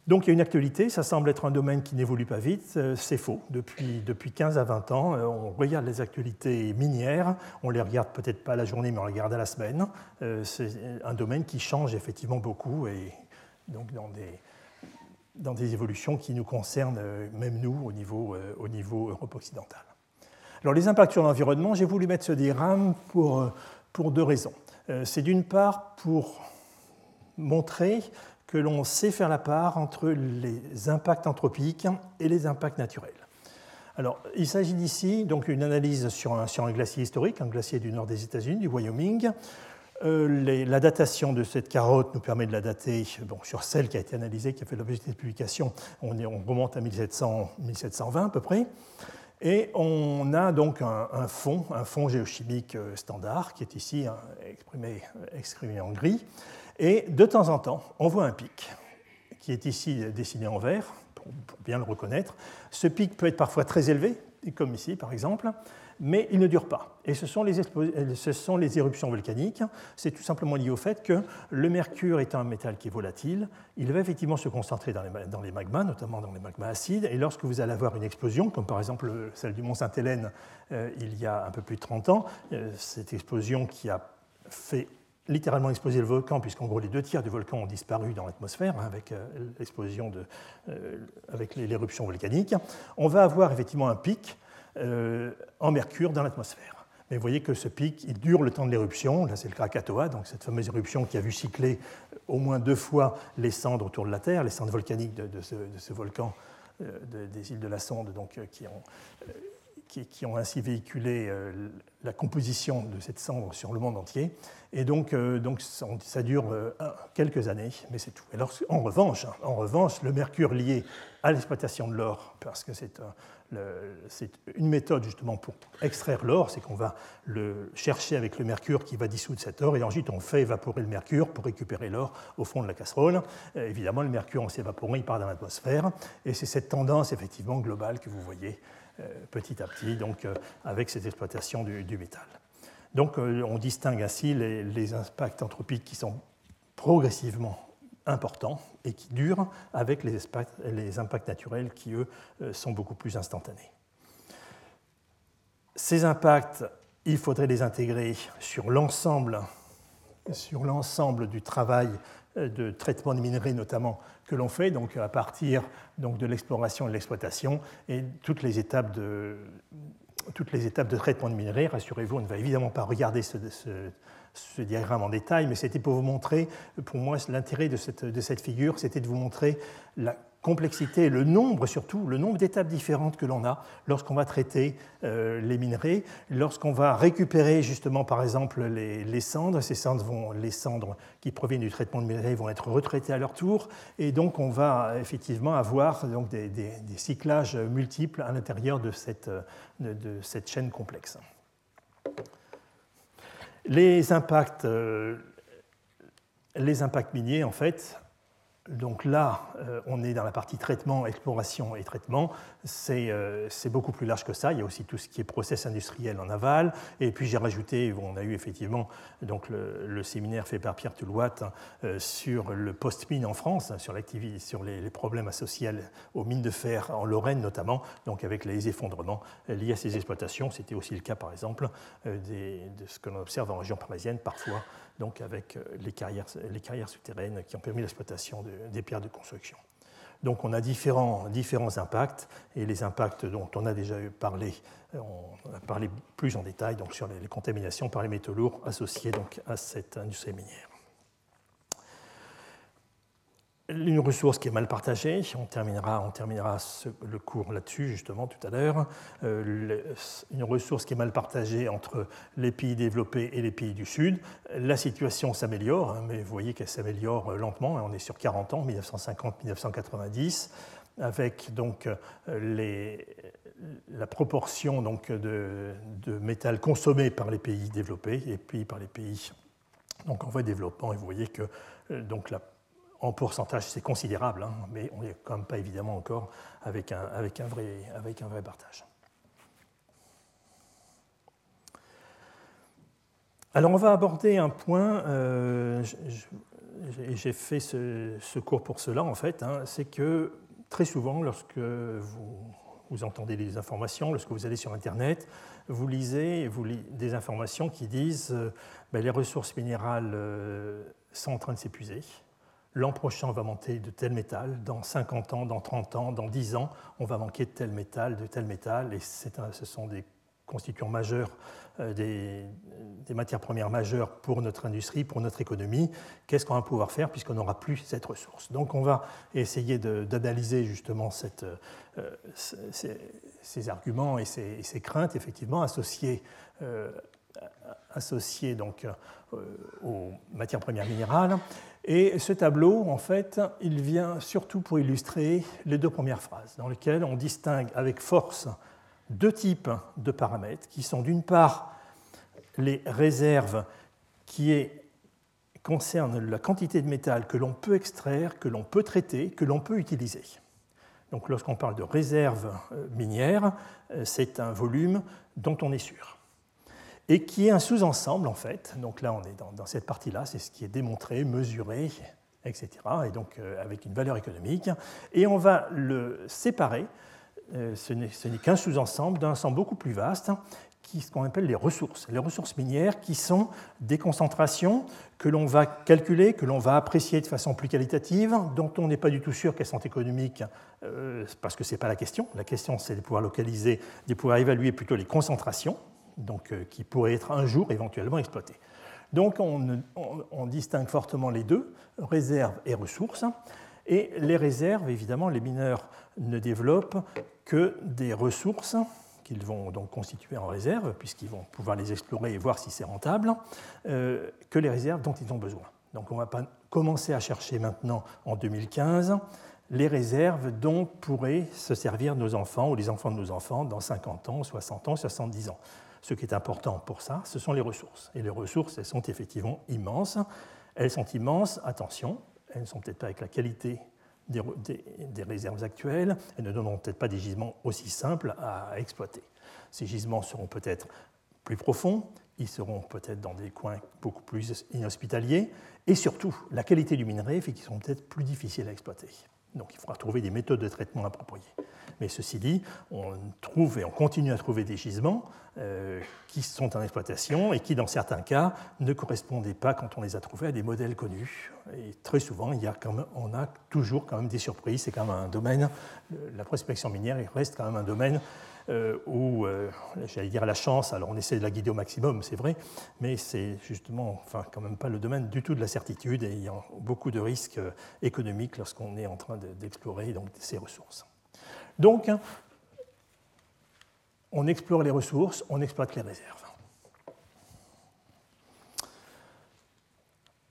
Donc il y a une actualité, ça semble être un domaine qui n'évolue pas vite, euh, c'est faux. Depuis, depuis 15 à 20 ans, euh, on regarde les actualités minières, on les regarde peut-être pas la journée, mais on les regarde à la semaine. Euh, c'est un domaine qui change effectivement beaucoup et donc dans des, dans des évolutions qui nous concernent, même nous, au niveau, au niveau Europe occidentale. Alors, les impacts sur l'environnement, j'ai voulu mettre ce diagramme pour, pour deux raisons. C'est d'une part pour montrer que l'on sait faire la part entre les impacts anthropiques et les impacts naturels. Alors, il s'agit d'ici donc une analyse sur un, sur un, glacier historique, un glacier du nord des États-Unis, du Wyoming, euh, la datation de cette carotte nous permet de la dater bon, sur celle qui a été analysée, qui a fait l'objet de cette publication. On, remonte à 1700, 1720 à peu près. Et on a donc un, fond, un fond géochimique euh, standard, qui est ici hein, exprimé, en gris. Et de temps en temps, on voit un pic, qui est ici dessiné en vert, pour bien le reconnaître. Ce pic peut être parfois très élevé, comme ici par exemple, mais il ne dure pas. Et ce sont les, éruptions volcaniques. C'est tout simplement lié au fait que le mercure est un métal qui est volatile. Il va effectivement se concentrer dans les, dans les magmas, notamment dans les magmas acides. Et lorsque vous allez avoir une explosion, comme par exemple celle du mont Sainte-Hélène euh, il y a un peu plus de 30 ans, euh, cette explosion qui a fait littéralement exploser le volcan, puisqu'en gros les deux tiers du volcan ont disparu dans l'atmosphère hein, avec euh, l'explosion de, avec l'éruption volcanique, on va avoir effectivement un pic euh, en mercure dans l'atmosphère. Mais vous voyez que ce pic, il dure le temps de l'éruption. Là, c'est le Krakatoa, donc cette fameuse éruption qui a vu cycler au moins deux fois les cendres autour de la Terre, les cendres volcaniques de, ce, volcan des îles de la Sonde, donc, qui ont qui, ont ainsi véhiculé euh, la composition de cette cendre sur le monde entier. Et donc, euh, ça dure euh, quelques années, mais c'est tout. Alors, en, revanche, hein, en revanche, le mercure lié à l'exploitation de l'or, parce que c'est une méthode justement pour extraire l'or, c'est qu'on va le chercher avec le mercure qui va dissoudre cet or, et ensuite on fait évaporer le mercure pour récupérer l'or au fond de la casserole. évidemment, le mercure, en s'évaporant, il part dans l'atmosphère, et c'est cette tendance effectivement globale que vous voyez petit à petit, donc euh, avec cette exploitation du, métal. Donc euh, on distingue ainsi les, impacts anthropiques qui sont progressivement importants et qui durent avec les, les impacts naturels qui, eux, sont beaucoup plus instantanés. Ces impacts, il faudrait les intégrer sur l'ensemble sur l'ensemble du travail de traitement des minerais notamment que l'on fait, donc à partir donc, de l'exploration et de l'exploitation, et toutes les étapes de, toutes les étapes de traitement de minerais. Rassurez-vous, on ne va évidemment pas regarder ce, diagramme en détail, mais c'était pour vous montrer, pour moi, l'intérêt de cette, de cette figure, c'était de vous montrer la complexité, le nombre surtout, le nombre d'étapes différentes que l'on a lorsqu'on va traiter euh, les minerais, lorsqu'on va récupérer justement par exemple les, cendres, ces cendres vont, les cendres qui proviennent du traitement de minerais vont être retraitées à leur tour, et donc on va effectivement avoir donc, des, cyclages multiples à l'intérieur de cette, de, cette chaîne complexe. Les impacts, euh, les impacts miniers, en fait, donc là, euh, on est dans la partie traitement, exploration et traitement. Euh, c'est beaucoup plus large que ça. Il y a aussi tout ce qui est process industriel en aval. Et puis j'ai rajouté, on a eu effectivement donc le, séminaire fait par Pierre Toulouat euh, sur le post-mine en France, sur, sur les, problèmes associés aux mines de fer en Lorraine notamment, donc avec les effondrements liés à ces exploitations. C'était aussi le cas par exemple de ce que l'on observe en région parisienne parfois donc avec euh, les carrières, souterraines qui ont permis l'exploitation des pierres de construction. Donc on a différents, impacts, et les impacts dont on a déjà parlé, euh, on a parlé plus en détail sur les, contaminations par les métaux lourds associés donc à cette industrie minière une ressource qui est mal partagée, on terminera, le cours là-dessus justement tout à l'heure, euh, une ressource qui est mal partagée entre les pays développés et les pays du Sud. La situation s'améliore, hein, mais vous voyez qu'elle s'améliore euh, lentement, on est sur 40 ans, 1950-1990, avec donc les, la proportion donc de, métal consommé par les pays développés et puis par les pays donc en voie de développement, et vous voyez que euh, donc la en pourcentage, c'est considérable, hein, mais on n'est quand même pas évidemment encore avec un, vrai, partage. Alors on va aborder un point, euh, j'ai fait ce, cours pour cela en fait, hein, c'est que très souvent lorsque vous, entendez des informations, lorsque vous allez sur Internet, vous lisez des informations qui disent euh, ben, les ressources minérales euh, sont en train de s'épuiser, l'an prochain on va manquer de tel métal, dans 50 ans, dans 30 ans, dans 10 ans, on va manquer de tel métal, de tel métal, et ce sont des constituants majeurs, euh, des, matières premières majeures pour notre industrie, pour notre économie. Qu'est-ce qu'on va pouvoir faire puisqu'on n'aura plus cette ressource? Donc on va essayer d'analyser justement euh, ces, arguments et ces, craintes effectivement associées, euh, aux matières premières minérales et ce tableau, en fait, il vient surtout pour illustrer les deux premières phrases, dans lesquelles on distingue avec force deux types de paramètres, qui sont d'une part les réserves qui concernent la quantité de métal que l'on peut extraire, que l'on peut traiter, que l'on peut utiliser. Donc lorsqu'on parle de réserves euh, minières, euh, c'est un volume dont on est sûr et qui est un sous-ensemble en fait. Donc là, on est dans, cette partie-là, c'est ce qui est démontré, mesuré, etc. Et donc euh, avec une valeur économique. Et on va le séparer, euh, ce n'est qu'un sous-ensemble d'un ensemble beaucoup plus vaste, qui ce qu'on appelle les ressources. Les ressources minières qui sont des concentrations que l'on va calculer, que l'on va apprécier de façon plus qualitative, dont on n'est pas du tout sûr qu'elles sont économiques, euh, parce que ce n'est pas la question. La question, c'est de pouvoir localiser, de pouvoir évaluer plutôt les concentrations donc, qui pourraient être un jour éventuellement exploitées. Donc on, distingue fortement les deux, réserves et ressources. Et les réserves, évidemment, les mineurs ne développent que des ressources qu'ils vont donc constituer en réserve, puisqu'ils vont pouvoir les explorer et voir si c'est rentable, euh, que les réserves dont ils ont besoin. Donc on va pas commencer à chercher maintenant, en 2015, les réserves dont pourraient se servir nos enfants ou les enfants de nos enfants dans 50 ans, 60 ans, 70 ans. Ce qui est important pour ça, ce sont les ressources. Et les ressources, elles sont effectivement immenses. Elles sont immenses, attention, elles ne sont peut-être pas avec la qualité des, réserves actuelles, elles ne donneront peut-être pas des gisements aussi simples à exploiter. Ces gisements seront peut-être plus profonds, ils seront peut-être dans des coins beaucoup plus inhospitaliers, et surtout, la qualité du minerai fait qu'ils seront peut-être plus difficiles à exploiter. Donc il faudra trouver des méthodes de traitement appropriées. Mais ceci dit, on trouve et on continue à trouver des gisements euh, qui sont en exploitation et qui, dans certains cas, ne correspondaient pas, quand on les a trouvés, à des modèles connus. Et très souvent, il y a quand même, on a toujours quand même des surprises. C'est quand même un domaine, la prospection minière reste quand même un domaine euh, où, euh, j'allais dire la chance, alors on essaie de la guider au maximum, c'est vrai, mais c'est justement, enfin, quand même pas le domaine du tout de la certitude et il y a beaucoup de risques économiques lorsqu'on est en train d'explorer donc, ces ressources. Donc, on explore les ressources, on exploite les réserves.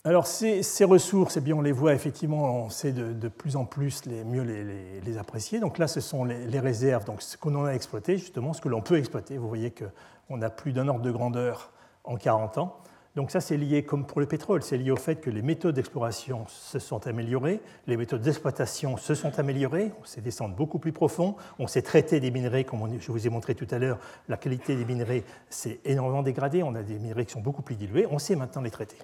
Alors ces, ressources, eh bien, on les voit effectivement, on sait de, plus en plus les, mieux les, apprécier. Donc là, ce sont les, réserves, donc ce qu'on en a exploité, justement, ce que l'on peut exploiter. Vous voyez qu'on a plus d'un ordre de grandeur en 40 ans. Donc ça, c'est lié, comme pour le pétrole, c'est lié au fait que les méthodes d'exploration se sont améliorées, les méthodes d'exploitation se sont améliorées, on sait descendre beaucoup plus profond, on sait traiter des minerais, comme je vous ai montré tout à l'heure, la qualité des minerais s'est énormément dégradée, on a des minerais qui sont beaucoup plus dilués, on sait maintenant les traiter.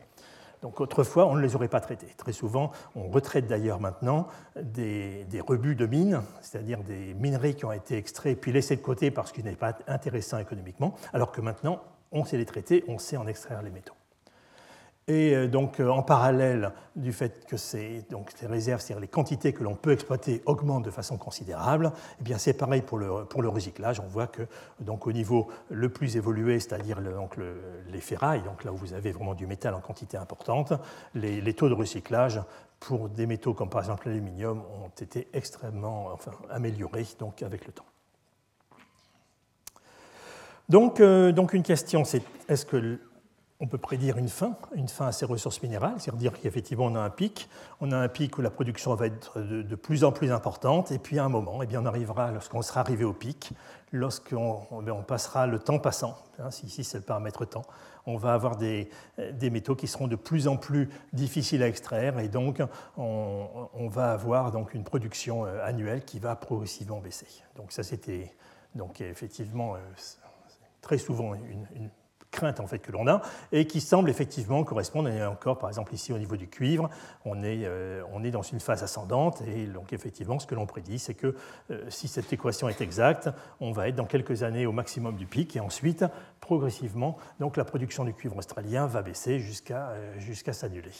Donc autrefois, on ne les aurait pas traités. Très souvent, on retraite d'ailleurs maintenant des, des, rebuts de mines, c'est-à-dire des minerais qui ont été extraits puis laissés de côté parce qu'ils n'étaient pas intéressants économiquement, alors que maintenant, on sait les traiter, on sait en extraire les métaux. Et euh, donc, euh, en parallèle du fait que ces, réserves, c'est-à-dire les quantités que l'on peut exploiter, augmentent de façon considérable, eh bien, c'est pareil pour le, recyclage. On voit que, donc, au niveau le plus évolué, c'est-à-dire les ferrailles, donc là où vous avez vraiment du métal en quantité importante, les, les taux de recyclage pour des métaux comme par exemple l'aluminium ont été extrêmement enfin, améliorés donc, avec le temps. Donc, euh, donc une question, c'est est-ce que on peut prédire une fin, une fin à ces ressources minérales, c'est-à-dire qu'effectivement on a un pic, on a un pic où la production va être de, plus en plus importante, et puis à un moment, eh bien, on arrivera, lorsqu'on sera arrivé au pic, lorsqu'on on passera le temps passant, hein, ici c'est le paramètre temps, on va avoir des, des, métaux qui seront de plus en plus difficiles à extraire, et donc on, va avoir donc une production euh, annuelle qui va progressivement baisser. Donc ça c'était donc effectivement euh, très souvent une crainte en fait que l'on a et qui semble effectivement correspondre, et encore par exemple ici au niveau du cuivre, on est, euh, on est dans une phase ascendante et donc effectivement ce que l'on prédit c'est que euh, si cette équation est exacte, on va être dans quelques années au maximum du pic et ensuite progressivement donc la production du cuivre australien va baisser jusqu'à euh, jusqu'à s'annuler.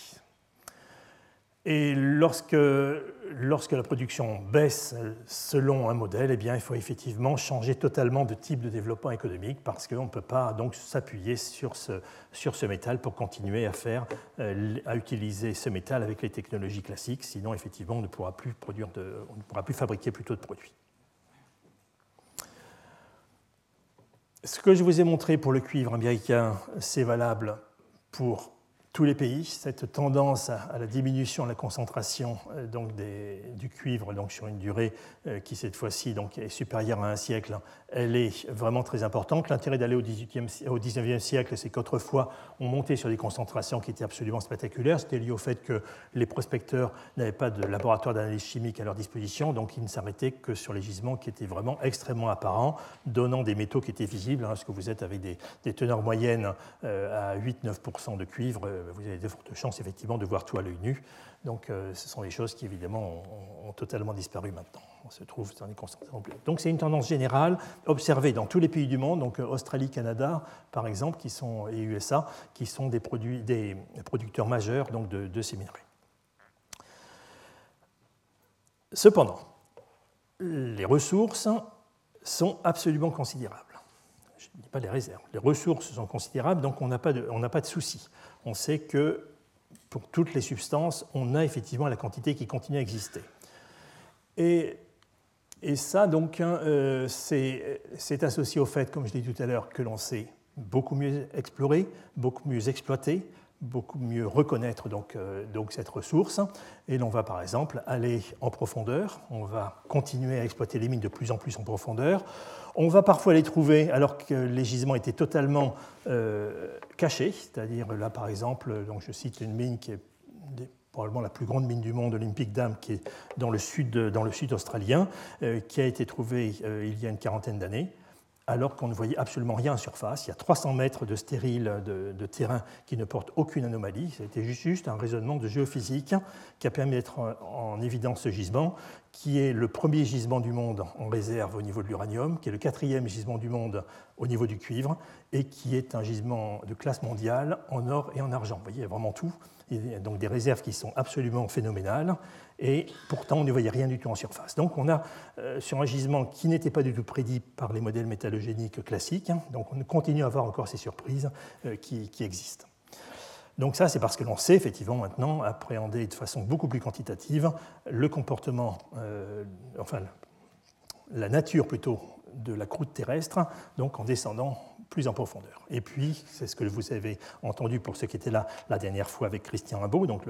Et lorsque, lorsque, la production baisse selon un modèle, eh bien, il faut effectivement changer totalement de type de développement économique parce qu'on ne peut pas donc s'appuyer sur ce, sur ce métal pour continuer à, faire, euh, à utiliser ce métal avec les technologies classiques. Sinon, effectivement, on ne pourra plus, produire on ne pourra plus fabriquer plutôt de produits. Ce que je vous ai montré pour le cuivre américain, c'est valable pour tous les pays, cette tendance à, la diminution de la concentration euh, du cuivre donc sur une durée euh, qui cette fois-ci est supérieure à un siècle, elle est vraiment très importante. L'intérêt d'aller au, 18e, au 19e siècle, c'est qu'autrefois on montait sur des concentrations qui étaient absolument spectaculaires. C'était lié au fait que les prospecteurs n'avaient pas de laboratoire d'analyse chimique à leur disposition, donc ils ne s'arrêtaient que sur les gisements qui étaient vraiment extrêmement apparents, donnant des métaux qui étaient visibles. Hein, que vous êtes avec des, teneurs moyennes euh, à 8-9% de cuivre euh, vous avez de fortes chances effectivement de voir tout à l'œil nu. Donc euh, ce sont des choses qui évidemment ont, totalement disparu maintenant. Se trouve dans les concentrations Donc c'est une tendance générale observée dans tous les pays du monde, donc euh, Australie, Canada par exemple, qui sont, et USA, qui sont des, produits, des producteurs majeurs donc, de, ces minerais. Cependant, les ressources sont absolument considérables. je ne dis pas les réserves, les ressources sont considérables, donc on n'a pas de, pas de souci. On sait que pour toutes les substances, on a effectivement la quantité qui continue à exister. Et, et ça, donc, hein, euh, c'est associé au fait, comme je l'ai dit tout à l'heure, que l'on sait beaucoup mieux explorer, beaucoup mieux exploiter, beaucoup mieux reconnaître donc, euh, donc cette ressource. Et l'on va par exemple aller en profondeur, on va continuer à exploiter les mines de plus en plus en profondeur. On va parfois les trouver alors que les gisements étaient totalement euh, cachés, c'est-à-dire là par exemple, donc je cite une mine qui est probablement la plus grande mine du monde, Olympic Dam, qui est dans le sud, dans le sud australien, euh, qui a été trouvée il y a une quarantaine d'années alors qu'on ne voyait absolument rien en surface. Il y a 300 mètres de stérile de, terrain qui ne portent aucune anomalie. C'était juste un raisonnement de géophysique qui a permis d'être en, évidence ce gisement, qui est le premier gisement du monde en réserve au niveau de l'uranium, qui est le quatrième gisement du monde au niveau du cuivre, et qui est un gisement de classe mondiale en or et en argent. Vous voyez, il y a vraiment tout. Il y a donc des réserves qui sont absolument phénoménales et pourtant on ne voyait rien du tout en surface. Donc on a euh, sur un gisement qui n'était pas du tout prédit par les modèles métallogéniques classiques, hein, donc on continue à avoir encore ces surprises euh, qui, existent. Donc ça, c'est parce que l'on sait effectivement maintenant appréhender de façon beaucoup plus quantitative le comportement, euh, enfin la nature plutôt de la croûte terrestre, donc en descendant plus en profondeur. Et puis, c'est ce que vous avez entendu pour ceux qui étaient là la dernière fois avec Christian Imbaud, donc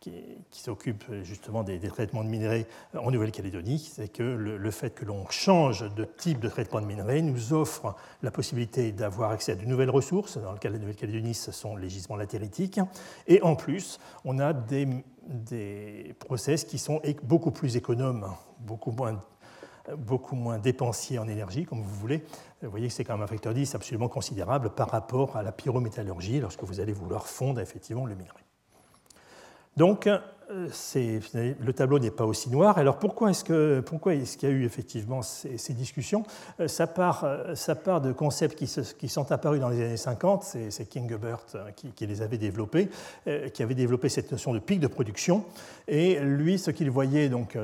qui, s'occupe justement des, traitements de minerais en Nouvelle-Calédonie, c'est que le, fait que l'on change de type de traitement de minerais nous offre la possibilité d'avoir accès à de nouvelles ressources. Dans le cas de la Nouvelle-Calédonie, ce sont les gisements latéritiques. Et en plus, on a des, des process qui sont beaucoup plus économes, beaucoup moins beaucoup moins dépensiers en énergie, comme vous voulez. Vous voyez que c'est quand même un facteur 10 absolument considérable par rapport à la pyrométallurgie lorsque vous allez vouloir fondre effectivement le minerai. Donc, le tableau n'est pas aussi noir. Alors pourquoi est-ce qu'il y a eu effectivement ces, discussions? Euh, euh, ça part, de concepts qui, sont apparus dans les années 50, c'est Kingebert qui, qui, les avait développés, qui avait développé cette notion de pic de production. Et lui, ce qu'il voyait donc,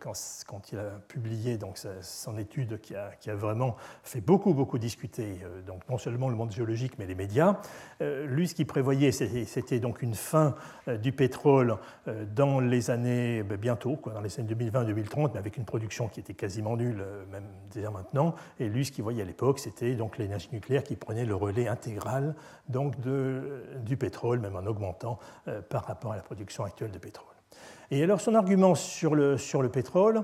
quand, il a publié son étude qui a, qui a, vraiment fait beaucoup, beaucoup discuter, donc, non seulement le monde géologique, mais les médias, lui, ce qu'il prévoyait, c'était donc une fin du pétrole euh, dans les années, ben, bientôt, dans les années 2020-2030, mais avec une production qui était quasiment nulle, euh, même déjà maintenant. Et lui, ce qu'il voyait à l'époque, c'était donc l'énergie nucléaire qui prenait le relais intégral donc de, du pétrole, même en augmentant euh, par rapport à la production actuelle de pétrole. Et alors son argument sur le, sur le pétrole,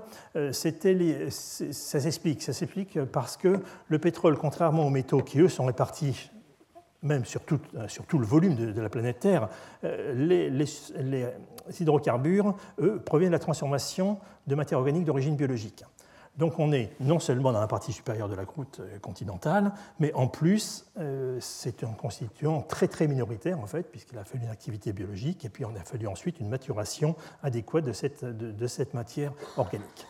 c'était ça s'explique. Ça s'explique parce que le pétrole, contrairement aux métaux qui, eux, sont répartis même sur tout, sur tout, le volume de, la planète Terre, les, les, hydrocarbures, eux, proviennent de la transformation de matière organique d'origine biologique. Donc on est non seulement dans la partie supérieure de la croûte euh, continentale, mais en plus, euh, c'est un constituant très très minoritaire en fait, puisqu'il a fallu une activité biologique et puis on a fallu ensuite une maturation adéquate de cette, matière organique.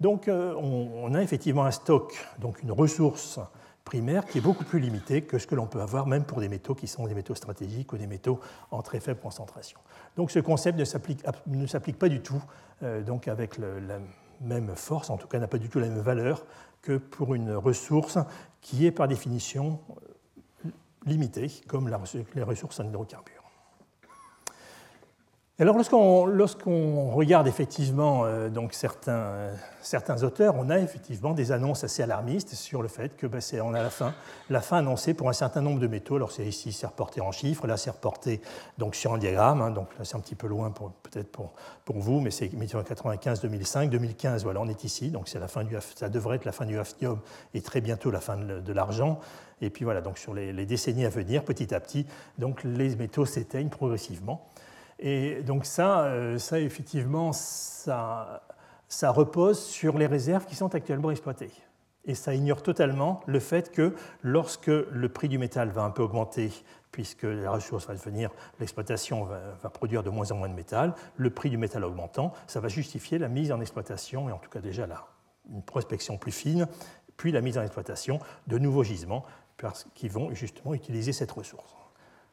Donc euh, on, a effectivement un stock, donc une ressource primaire qui est beaucoup plus limitée que ce que l'on peut avoir même pour des métaux qui sont des métaux stratégiques ou des métaux en très faible concentration. Donc ce concept ne s'applique pas du tout euh, donc avec la même force, en tout cas n'a pas du tout la même valeur que pour une ressource qui est par définition euh, limitée, comme les ressources en hydrocarbures. Lorsqu'on regarde effectivement euh, donc certains, certains, auteurs, on a effectivement des annonces assez alarmistes sur le fait que ben, on a la fin, annoncée pour un certain nombre de métaux. Alors c'est ici c'est reporté en chiffres, là c'est reporté donc sur un diagramme, hein, donc c'est un petit peu loin peut-être pour, pour, vous, mais c'est 1995, 2005, 2015. Voilà, on est ici, donc c'est la fin du, ça devrait être la fin du hafnium et très bientôt la fin de, l'argent. Et puis voilà, donc sur les, les décennies à venir, petit à petit, donc les métaux s'éteignent progressivement. Et donc ça, euh, effectivement, ça, ça repose sur les réserves qui sont actuellement exploitées. Et ça ignore totalement le fait que lorsque le prix du métal va un peu augmenter, puisque la ressource va devenir, l'exploitation va, produire de moins en moins de métal, le prix du métal augmentant, ça va justifier la mise en exploitation, et en tout cas déjà là, une prospection plus fine, puis la mise en exploitation de nouveaux gisements qui vont justement utiliser cette ressource.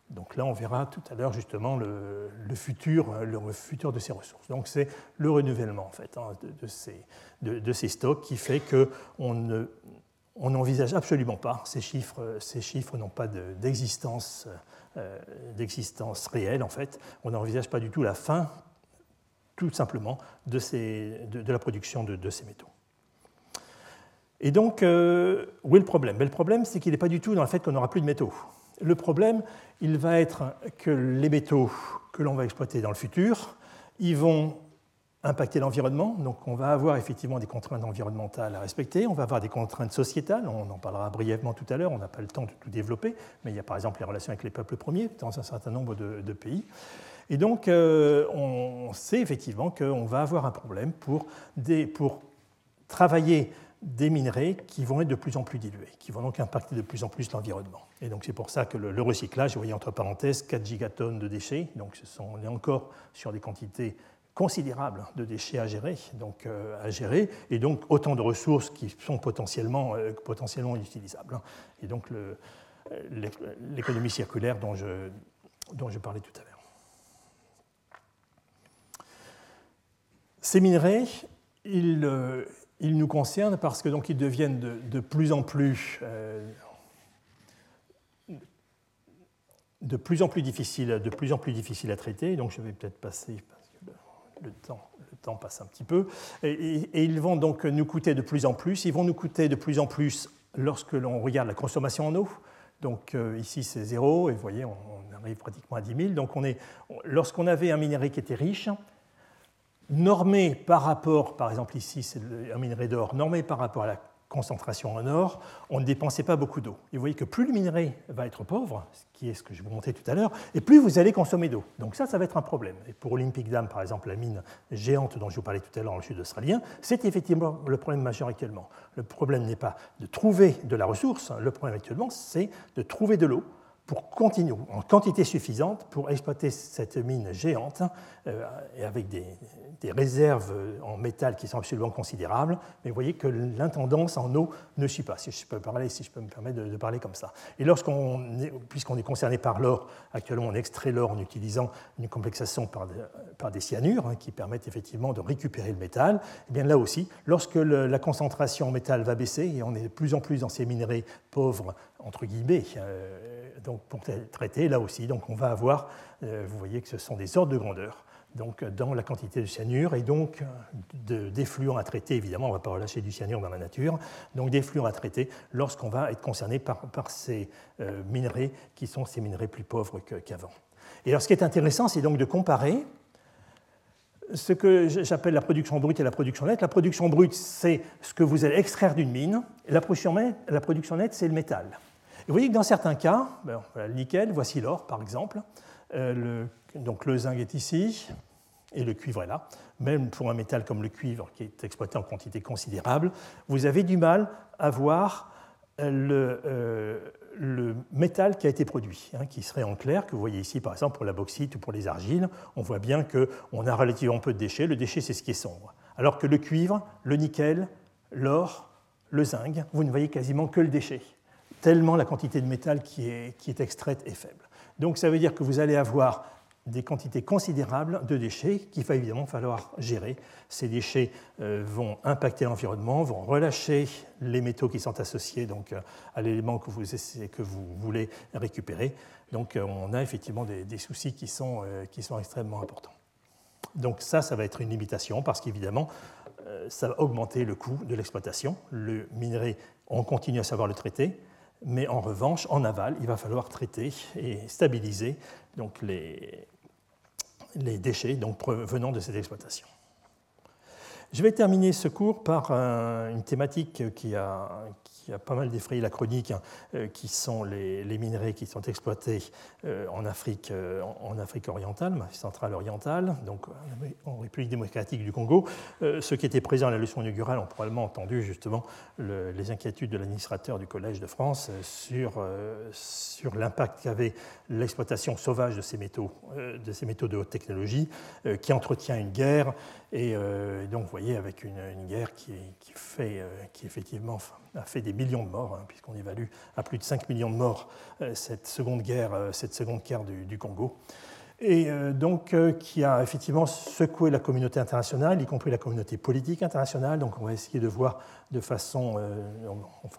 Donc là, on verra tout à l'heure justement le, futur, de ces ressources. Donc c'est le renouvellement en fait hein, de, ces, stocks qui fait qu'on ne, on n'envisage absolument pas, ces chiffres, ces chiffres n'ont pas d'existence d'existence réelle en fait, on n'envisage pas du tout la fin tout simplement de, la production de, ces métaux. Et donc, euh, où est le problème? Ben, Le problème, c'est qu'il n'est pas du tout dans le fait qu'on n'aura plus de métaux. Le problème, il va être que les métaux que l'on va exploiter dans le futur, ils vont impacter l'environnement. Donc, on va avoir effectivement des contraintes environnementales à respecter. On va avoir des contraintes sociétales. On en parlera brièvement tout à l'heure. On n'a pas le temps de tout développer. Mais il y a par exemple les relations avec les peuples premiers dans un certain nombre de pays. Et donc, euh, on sait effectivement qu'on va avoir un problème pour, pour travailler des minerais qui vont être de plus en plus dilués, qui vont donc impacter de plus en plus l'environnement. Et donc c'est pour ça que le, recyclage, vous voyez entre parenthèses 4 gigatonnes de déchets, donc ce sont, on est encore sur des quantités considérables de déchets à gérer, donc, euh, et donc autant de ressources qui sont potentiellement, euh, potentiellement utilisables. Hein. Et donc l'économie circulaire dont je, dont je parlais tout à l'heure. Ces minerais, euh, ils, nous concernent parce que donc ils deviennent de, plus en plus euh, de plus en plus difficiles, de plus en plus difficiles à traiter. Donc je vais peut-être passer parce que le, temps, le, temps, passe un petit peu. Et, ils vont donc nous coûter de plus en plus. Ils vont nous coûter de plus en plus lorsque l'on regarde la consommation en eau. Donc euh, ici c'est zéro et vous voyez on, arrive pratiquement à 10 000. Donc lorsqu'on avait un minerai qui était riche, normé par rapport, par exemple ici c'est un minerai d'or, normé par rapport à la concentration en or, on ne dépensait pas beaucoup d'eau. Et vous voyez que plus le minerai va être pauvre, ce qui est ce que je vous montrais tout à l'heure, et plus vous allez consommer d'eau. Donc ça, ça va être un problème. Et pour Olympic Dam, par exemple, la mine géante dont je vous parlais tout à l'heure dans le sud australien, c'est effectivement le problème majeur actuellement. Le problème n'est pas de trouver de la ressource, le problème actuellement, c'est de trouver de l'eau pour continuer en quantité suffisante pour exploiter cette mine géante euh, et avec des, réserves en métal qui sont absolument considérables. Mais vous voyez que l'intendance en eau ne suit pas, si je peux, parler, si je peux me permettre de, parler comme ça. Et puisqu'on est concerné par l'or, actuellement on extrait l'or en utilisant une complexation par, par des cyanures hein, qui permettent effectivement de récupérer le métal. Et eh bien là aussi, lorsque la concentration en métal va baisser et on est de plus en plus dans ces minerais pauvres entre guillemets, euh, donc pour traiter là aussi. Donc on va avoir, euh, vous voyez que ce sont des ordres de grandeur donc dans la quantité de cyanure et donc de, des fluents à traiter, évidemment, on ne va pas relâcher du cyanure dans la nature, donc des fluents à traiter lorsqu'on va être concerné par, ces euh, minerais qui sont ces minerais plus pauvres qu'avant. et alors ce qui est intéressant, c'est donc de comparer ce que j'appelle la production brute et la production nette. La production brute, c'est ce que vous allez extraire d'une mine, la production nette, c'est le métal vous voyez que dans certains cas, ben, le nickel, voici l'or par exemple, euh, le, donc le zinc est ici et le cuivre est là. Même pour un métal comme le cuivre qui est exploité en quantité considérable, vous avez du mal à voir le, euh, le métal qui a été produit, hein, qui serait en clair, que vous voyez ici par exemple pour la bauxite ou pour les argiles, on voit bien qu'on a relativement peu de déchets, le déchet c'est ce qui est sombre. Alors que le cuivre, le nickel, l'or, le zinc, vous ne voyez quasiment que le déchet tellement la quantité de métal qui est, qui est extraite est faible. Donc ça veut dire que vous allez avoir des quantités considérables de déchets qu'il va évidemment falloir gérer. Ces déchets euh, vont impacter l'environnement, vont relâcher les métaux qui sont associés donc, euh, à l'élément que vous, que vous voulez récupérer. Donc euh, on a effectivement des, des soucis qui sont, qui sont extrêmement importants. Donc ça, ça va être une limitation parce qu'évidemment, ça va augmenter le coût de l'exploitation. Le minerai, on continue à savoir le traiter, mais en revanche, en aval, il va falloir traiter et stabiliser les, déchets donc, venant de cette exploitation. Je vais terminer ce cours par une thématique qui a, qui a pas mal défrayé la chronique, hein, euh, qui sont les, minerais qui sont exploités euh, en Afrique, euh, en Afrique orientale, centrale orientale, donc en République démocratique du Congo. ceux qui étaient présents à la leçon inaugurale ont probablement entendu justement les inquiétudes de l'administrateur du Collège de France sur, sur l'impact qu'avait l'exploitation sauvage de ces métaux, de ces métaux de haute technologie, qui entretient une guerre et donc, vous voyez, avec une, guerre qui, qui, fait, qui effectivement a fait des millions de morts, hein, puisqu'on évalue à plus de 5 millions de morts euh, cette seconde guerre, euh, cette seconde guerre du, Congo. et euh, donc qui a effectivement secoué la communauté internationale, y compris la communauté politique internationale. Donc on va essayer de voir de façon,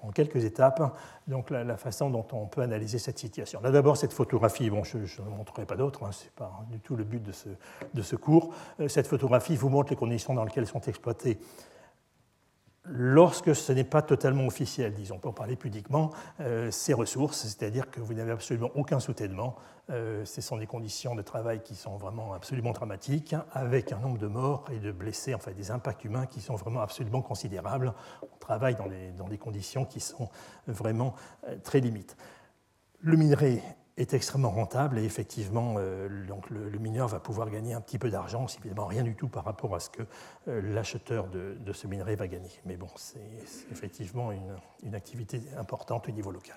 en quelques étapes, donc la, façon dont on peut analyser cette situation. Là d'abord cette photographie, bon je ne montrerai pas d'autres, hein, ce n'est pas du tout le but de ce, de ce cours. cette photographie vous montre les conditions dans lesquelles sont exploitées lorsque ce n'est pas totalement officiel, disons, pour parler pudiquement, euh, ces ressources, c'est-à-dire que vous n'avez absolument aucun soutènement. Euh, ce sont des conditions de travail qui sont vraiment absolument dramatiques, avec un nombre de morts et de blessés, enfin des impacts humains qui sont vraiment absolument considérables. On travaille dans, dans des conditions qui sont vraiment euh, très limites. Le minerai est extrêmement rentable et effectivement, euh, donc le, mineur va pouvoir gagner un petit peu d'argent, c'est évidemment rien du tout par rapport à ce que euh, l'acheteur de, ce minerai va gagner. Mais bon, c'est effectivement une, activité importante au niveau local.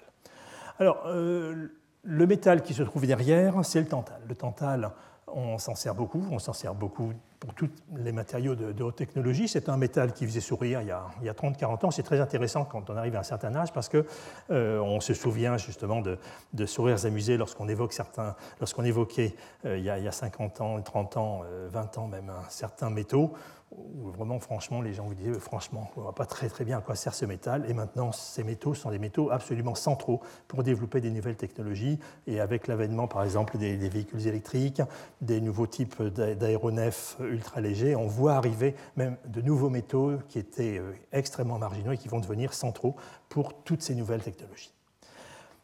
Alors, euh, le métal qui se trouve derrière, c'est le tantal. Le tantal, on s'en sert beaucoup, on s'en sert beaucoup pour tous les matériaux de, haute technologie. C'est un métal qui faisait sourire il y a, a 30-40 ans. C'est très intéressant quand on arrive à un certain âge parce qu'on euh, se souvient justement de, sourires amusés lorsqu'on évoque certains, lorsqu'on évoquait euh, il, y a, il, y a, 50 ans, 30 ans, 20 euh, ans même, certains métaux où vraiment, franchement, les gens vous disaient, franchement, on ne voit pas très, très bien à quoi sert ce métal. Et maintenant, ces métaux sont des métaux absolument centraux pour développer des nouvelles technologies. Et avec l'avènement, par exemple, des, véhicules électriques, des nouveaux types d'aéronefs ultra légers, on voit arriver même de nouveaux métaux qui étaient euh, extrêmement marginaux et qui vont devenir centraux pour toutes ces nouvelles technologies.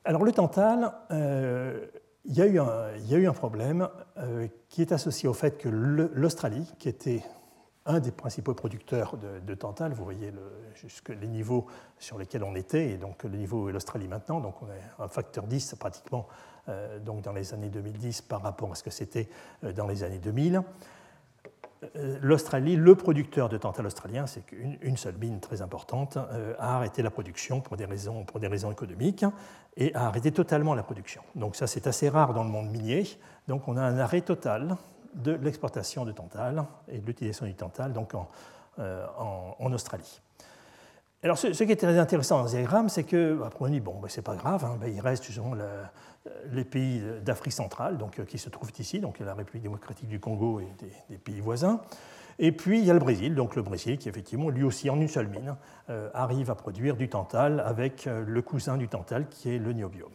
Alors, le tantal, euh, il, y a eu un, problème euh, qui est associé au fait que l'Australie, qui était un des principaux producteurs de, de tantal. Vous voyez les niveaux sur lesquels on était, et donc le niveau est l'Australie maintenant. Donc on a un facteur 10 pratiquement euh, donc dans les années 2010 par rapport à ce que c'était euh, dans les années 2000. Euh, L'Australie, le producteur de tantal australien, c'est qu'une seule mine très importante, a arrêté la production pour des, raisons, pour des raisons économiques et a arrêté totalement la production. Donc ça, c'est assez rare dans le monde minier. Donc on a un arrêt total de l'exportation de tantal et de l'utilisation du tantal donc en, euh, Australie. Alors, ce, qui est très intéressant dans ce diagramme, c'est que, après, on dit, bon, ben, c'est pas grave, hein, ben, il reste justement les pays d'Afrique centrale, donc, euh, qui se trouvent ici, donc la République démocratique du Congo et des, pays voisins. Et puis, il y a le Brésil, donc le Brésil, qui, effectivement, lui aussi, en une seule mine, euh, arrive à produire du tantal avec le cousin du tantal, qui est le niobium.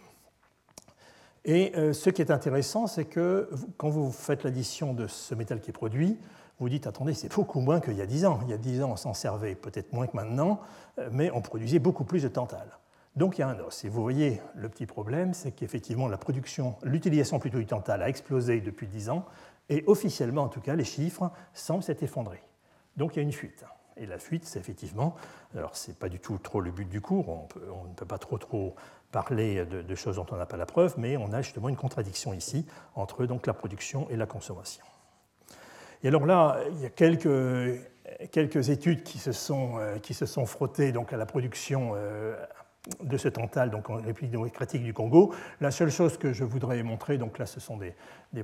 Et euh, ce qui est intéressant, c'est que quand vous faites l'addition de ce métal qui est produit, vous dites, attendez, c'est beaucoup moins qu'il y a 10 ans. Il y a 10 ans, on s'en servait peut-être moins que maintenant, euh, mais on produisait beaucoup plus de tantal. Donc il y a un os. Et vous voyez, le petit problème, c'est qu'effectivement, l'utilisation plutôt du tantal a explosé depuis 10 ans, et officiellement, en tout cas, les chiffres semblent s'être effondrés. Donc il y a une fuite. Et la fuite, c'est effectivement, alors ce n'est pas du tout trop le but du cours, on, on, ne peut pas trop trop parler de, choses dont on n'a pas la preuve, mais on a justement une contradiction ici entre donc, la production et la consommation. Et alors là, il y a quelques, quelques études qui se sont, euh, qui se sont frottées donc, à la production euh, de ce tantal donc en République démocratique du Congo. La seule chose que je voudrais montrer, donc là ce sont des,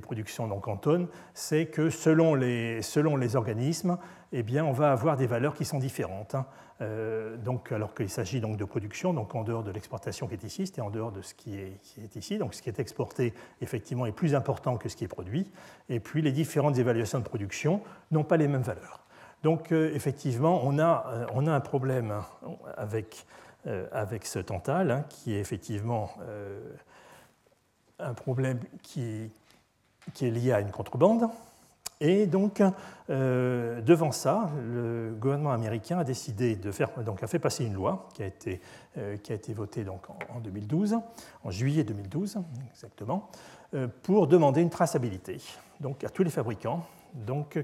productions donc en tonnes, c'est que selon les, selon les organismes, eh bien, on va avoir des valeurs qui sont différentes. Hein. Euh, donc, alors qu'il s'agit donc de production, donc en dehors de l'exportation qui est ici, c'est en dehors de ce qui est, ici. Donc ce qui est exporté, effectivement, est plus important que ce qui est produit. Et puis les différentes évaluations de production n'ont pas les mêmes valeurs. Donc euh, effectivement, on a, euh, on a un problème avec euh, avec ce Tantal, hein, qui est effectivement euh, un problème qui, est lié à une contrebande. Et donc, euh, devant ça, le gouvernement américain a décidé de faire, fait passer une loi qui a été, votée en, 2012, en juillet 2012 exactement, pour demander une traçabilité à tous les fabricants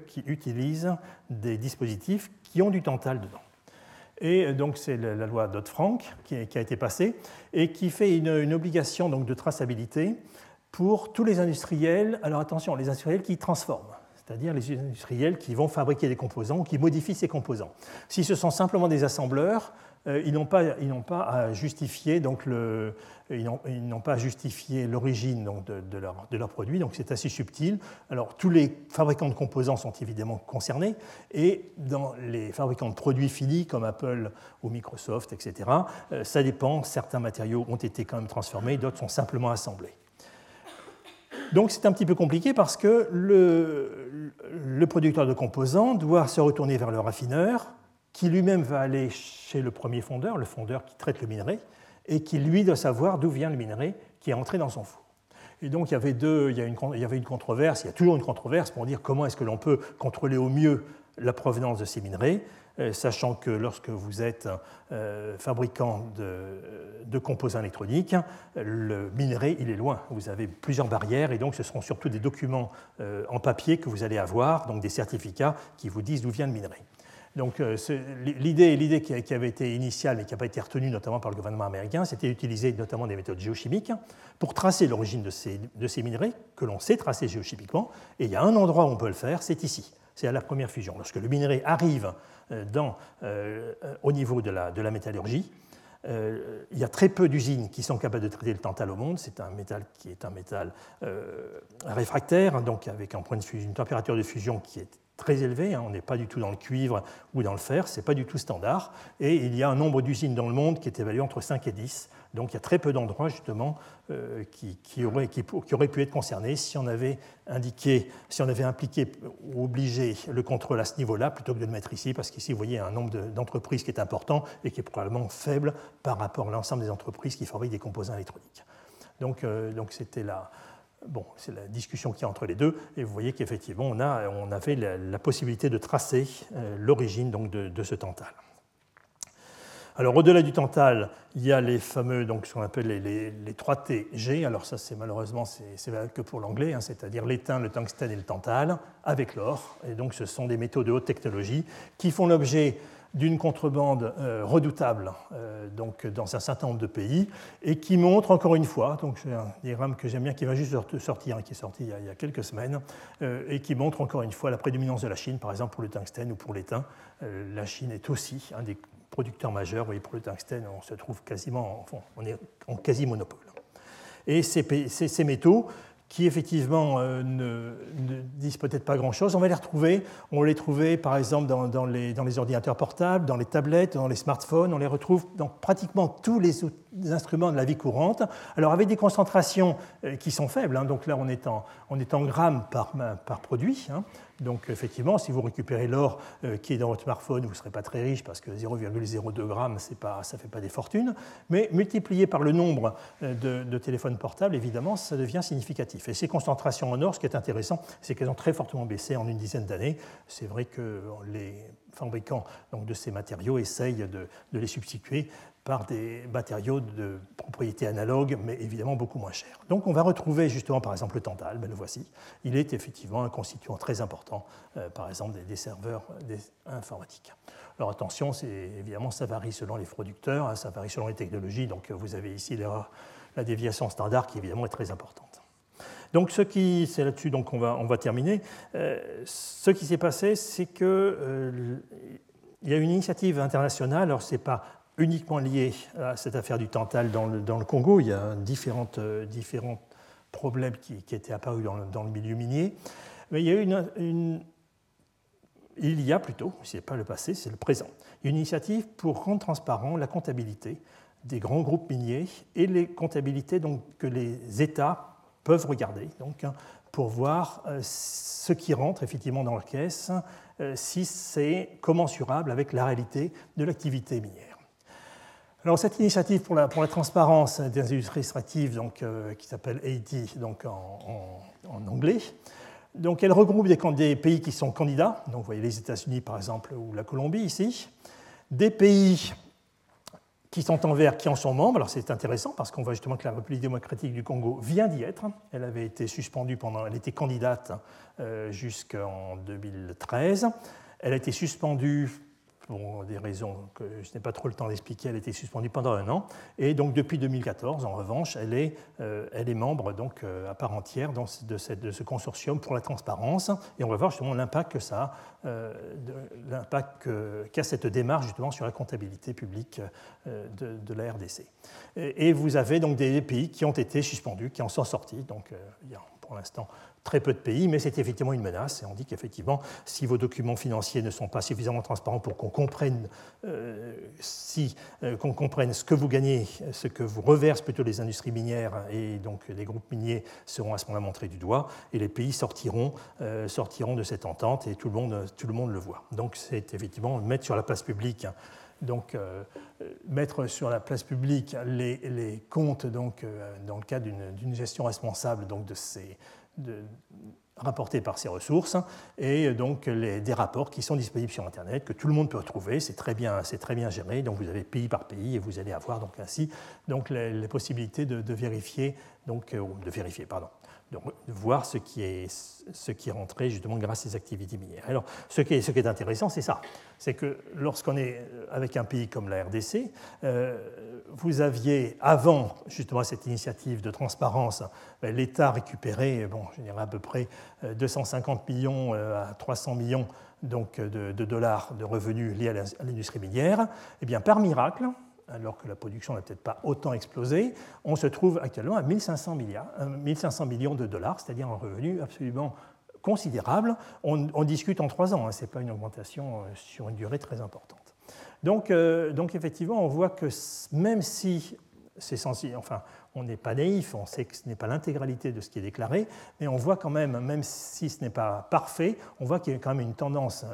qui utilisent des dispositifs qui ont du tantal dedans. Et donc c'est la loi Dodd-Frank qui, a été passée et qui fait une, obligation donc, de traçabilité pour tous les industriels. Alors attention, les industriels qui transforment, c'est-à-dire les industriels qui vont fabriquer des composants ou qui modifient ces composants. Si ce sont simplement des assembleurs, euh, ils n'ont pas, pas, à justifier donc le, ils n'ont pas justifié l'origine de, de, leur, de, leur, produit, donc c'est assez subtil. Alors tous les fabricants de composants sont évidemment concernés, et dans les fabricants de produits finis comme Apple ou Microsoft, etc., euh, ça dépend, certains matériaux ont été quand même transformés, d'autres sont simplement assemblés. Donc c'est un petit peu compliqué parce que le, le, producteur de composants doit se retourner vers le raffineur, qui lui-même va aller chez le premier fondeur, le fondeur qui traite le minerai, et qui lui doit savoir d'où vient le minerai qui est entré dans son four. Et donc il y avait deux, il y, une, avait une controverse, il y a toujours une controverse pour dire comment est-ce que l'on peut contrôler au mieux la provenance de ces minerais. Euh, sachant que lorsque vous êtes euh, fabricant de, composants électroniques, le minerai, il est loin. Vous avez plusieurs barrières et donc ce seront surtout des documents euh, en papier que vous allez avoir, donc des certificats qui vous disent d'où vient le minerai. Donc l'idée, qui avait été initiale mais qui n'a pas été retenue notamment par le gouvernement américain, c'était d'utiliser notamment des méthodes géochimiques pour tracer l'origine de ces, minerais que l'on sait tracer géochimiquement. Et il y a un endroit où on peut le faire, c'est ici, c'est à la première fusion. Lorsque le minerai arrive euh, euh, au niveau de la, métallurgie. Euh, il y a très peu d'usines qui sont capables de traiter le tantal au monde. C'est un métal qui est un métal réfractaire, donc avec une température de fusion qui est très élevée. Hein. On n'est pas du tout dans le cuivre ou dans le fer, ce n'est pas du tout standard. Et il y a un nombre d'usines dans le monde qui est évalué entre 5 et 10. Donc il y a très peu d'endroits justement euh, qui, auraient, pu être concernés si on avait indiqué, si on avait impliqué ou obligé le contrôle à ce niveau-là plutôt que de le mettre ici, parce qu'ici vous voyez un nombre d'entreprises qui est important et qui est probablement faible par rapport à l'ensemble des entreprises qui fabriquent des composants électroniques. Donc euh, c'était la, Bon, c'est la discussion qui y a entre les deux, et vous voyez qu'effectivement, on, a, on avait la, possibilité de tracer euh, l'origine de, de, ce tantal. Alors au-delà du tantal, il y a les fameux, donc ce qu'on appelle les, les, 3TG. Alors ça, c'est malheureusement, c'est que pour l'anglais, hein, c'est-à-dire l'étain, le tungstène et le tantal, avec l'or. Et donc ce sont des métaux de haute technologie qui font l'objet d'une contrebande euh, redoutable euh, donc dans un certain nombre de pays et qui montre encore une fois, donc c'est un diagramme que j'aime bien qui va juste sortir, hein, qui est sorti il y a, quelques semaines, euh, et qui montre encore une fois la prédominance de la Chine, par exemple pour le tungstène ou pour l'étain. la Chine est aussi un des producteur majeur. Vous voyez, pour le tungstène, on se trouve quasiment, on est en quasi monopole. Et ces, métaux, qui effectivement euh, ne, disent peut-être pas grand-chose, on va les retrouver. On les trouvait par exemple dans, les, ordinateurs portables, dans les tablettes, dans les smartphones. On les retrouve dans pratiquement tous les, instruments de la vie courante. Alors avec des concentrations euh, qui sont faibles, hein. donc là on est en, grammes par, par produit. Hein. Donc effectivement, si vous récupérez l'or euh, qui est dans votre smartphone, vous ne serez pas très riche parce que 0,02 g, pas, ça ne fait pas des fortunes. Mais multiplié par le nombre euh, de, téléphones portables, évidemment, ça devient significatif. Et ces concentrations en or, ce qui est intéressant, c'est qu'elles ont très fortement baissé en une dizaine d'années. C'est vrai que les fabricants donc, de ces matériaux essayent de les substituer par des matériaux de propriété analogue, mais évidemment beaucoup moins chers. Donc on va retrouver justement par exemple le tantal, ben le voici. Il est effectivement un constituant très important, euh, par exemple des, serveurs informatiques. Alors attention, évidemment ça varie selon les producteurs, hein, ça varie selon les technologies, donc vous avez ici la déviation standard qui évidemment est très importante. Donc ce qui, c'est là-dessus donc on va, on va terminer. Euh, ce qui s'est passé, c'est que euh, il y a une initiative internationale, alors ce n'est pas uniquement lié à cette affaire du Tantal dans le, Congo. Il y a différentes, euh, différents problèmes qui, étaient apparus dans le, milieu minier. Mais il y a plutôt, ce n'est pas le passé, c'est le présent, une initiative pour rendre transparent la comptabilité des grands groupes miniers et les comptabilités que les États peuvent regarder hein, pour voir euh, ce qui rentre effectivement dans leur caisse, euh, si c'est commensurable avec la réalité de l'activité minière. Alors, cette initiative pour la, pour la transparence des industries extractives, donc, euh, qui s'appelle AD donc en, anglais, donc elle regroupe des, des, pays qui sont candidats, donc vous voyez les États-Unis par exemple ou la Colombie ici, des pays qui sont en vert, qui en sont membres. Alors c'est intéressant parce qu'on voit justement que la République démocratique du Congo vient d'y être. Elle avait été suspendue pendant, elle était candidate euh, jusqu'en 2013. Elle a été suspendue pour des raisons que je n'ai pas trop le temps d'expliquer, elle a été suspendue pendant un an. Et donc depuis 2014, en revanche, elle est, euh, elle est membre donc, euh, à part entière de, ce consortium pour la transparence. Et on va voir justement l'impact que ça a, euh, l'impact qu'a cette démarche justement sur la comptabilité publique de, de, la RDC. Et, et, vous avez donc des pays qui ont été suspendus, qui en sont sortis. Donc il y a pour l'instant très peu de pays, mais c'est effectivement une menace. Et on dit qu'effectivement, si vos documents financiers ne sont pas suffisamment transparents pour qu'on comprenne, euh, euh, qu'on comprenne ce que vous gagnez, ce que vous reversent plutôt les industries minières, et donc les groupes miniers seront à ce moment-là montrés du doigt, et les pays sortiront, euh, sortiront de cette entente, et tout le monde, tout le, monde le voit. Donc c'est effectivement mettre sur la place publique donc mettre sur la place publique les, les comptes donc, dans le cadre d'une gestion responsable donc, de ces, de, rapportés par ces ressources et donc des rapports qui sont disponibles sur Internet, que tout le monde peut retrouver. C'est très bien, très bien géré. Donc vous avez pays par pays et vous allez avoir donc ainsi donc les, possibilités de, vérifier euh, de vérifier pardon de, voir ce qui, est, ce qui est rentré justement grâce à ces activités minières. Alors, ce qui est, intéressant, c'est ça. C'est que lorsqu'on est avec un pays comme la RDC, euh, vous aviez, avant justement cette initiative de transparence, ben, l'État récupérait, bon, je dirais à peu près 250 euh, millions euh, à 300 millions donc, de, de dollars de revenus liés à l'industrie minière. Eh bien, par miracle, alors que la production n'a peut-être pas autant explosé, on se trouve actuellement à 1500, milliards, 1500 euh, millions de dollars, c'est-à-dire un revenu absolument considérable. On, discute en trois ans, hein, ce n'est pas une augmentation euh, sur une durée très importante. Donc, euh, donc effectivement, on voit que même si c'est sensible, enfin, on n'est pas naïf, on sait que ce n'est pas l'intégralité de ce qui est déclaré, mais on voit quand même, même si ce n'est pas parfait, on voit qu'il y a quand même une tendance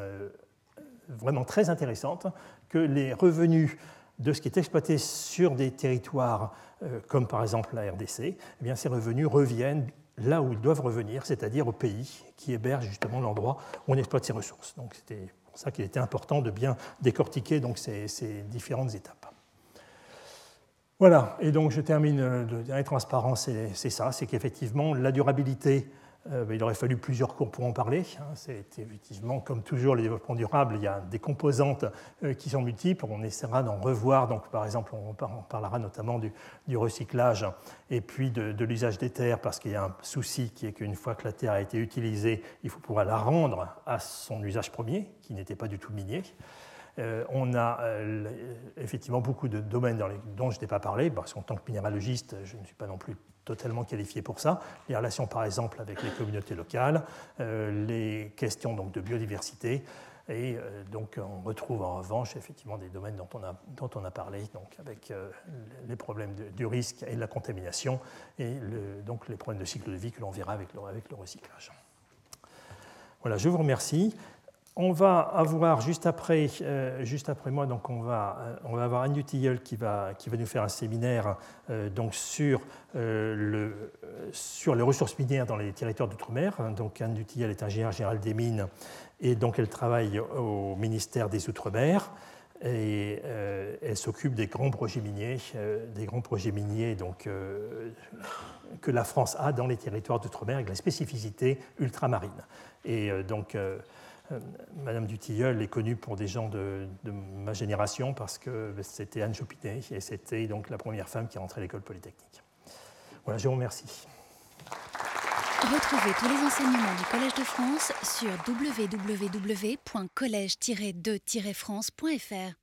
vraiment très intéressante, que les revenus de ce qui est exploité sur des territoires euh, comme par exemple la RDC, eh ces revenus reviennent là où ils doivent revenir, c'est-à-dire au pays qui héberge justement l'endroit où on exploite ces ressources. Donc c'était pour ça qu'il était important de bien décortiquer ces, différentes étapes. Voilà, et donc je termine, euh, le dernier transparence, c'est ça, c'est qu'effectivement la durabilité euh, il aurait fallu plusieurs cours pour en parler. Hein. C'est effectivement, comme toujours, le développement durable, il y a des composantes euh, qui sont multiples. On essaiera d'en revoir. Donc, par exemple, on parlera notamment du, recyclage et puis de, l'usage des terres, parce qu'il y a un souci qui est qu'une fois que la terre a été utilisée, il faut pouvoir la rendre à son usage premier, qui n'était pas du tout minier. Euh, on a effectivement beaucoup de domaines dans dont je n'ai pas parlé, parce qu'en tant que minéralogiste, je ne suis pas non plus totalement qualifié pour ça. Les relations, par exemple, avec les communautés locales, euh, les questions donc, de biodiversité. Et euh, donc, on retrouve en revanche effectivement des domaines dont on a, dont on a parlé, donc avec euh, les problèmes du risque et de la contamination, et donc les problèmes de cycle de vie que l'on verra avec le, avec le recyclage. Voilà, je vous remercie. On va avoir juste après, euh, juste après moi, donc on va, euh, avoir Anne Dutilleul qui va, qui va nous faire un séminaire euh, donc sur, le, sur les ressources minières dans les territoires d'outre-mer. Donc Anne Dutilleul est ingénieure générale des mines et donc elle travaille au ministère des Outre-mer elle s'occupe des grands projets miniers, des grands projets miniers donc, que la France a dans les territoires d'outre-mer avec la spécificité ultramarine. Madame Dutilleul est connue pour des gens de, ma génération parce que c'était Anne Chopinet et c'était donc la première femme qui est rentrée à l'école polytechnique. Voilà, je vous remercie. Retrouvez tous les enseignements du Collège de France sur www.collège-2-france.fr.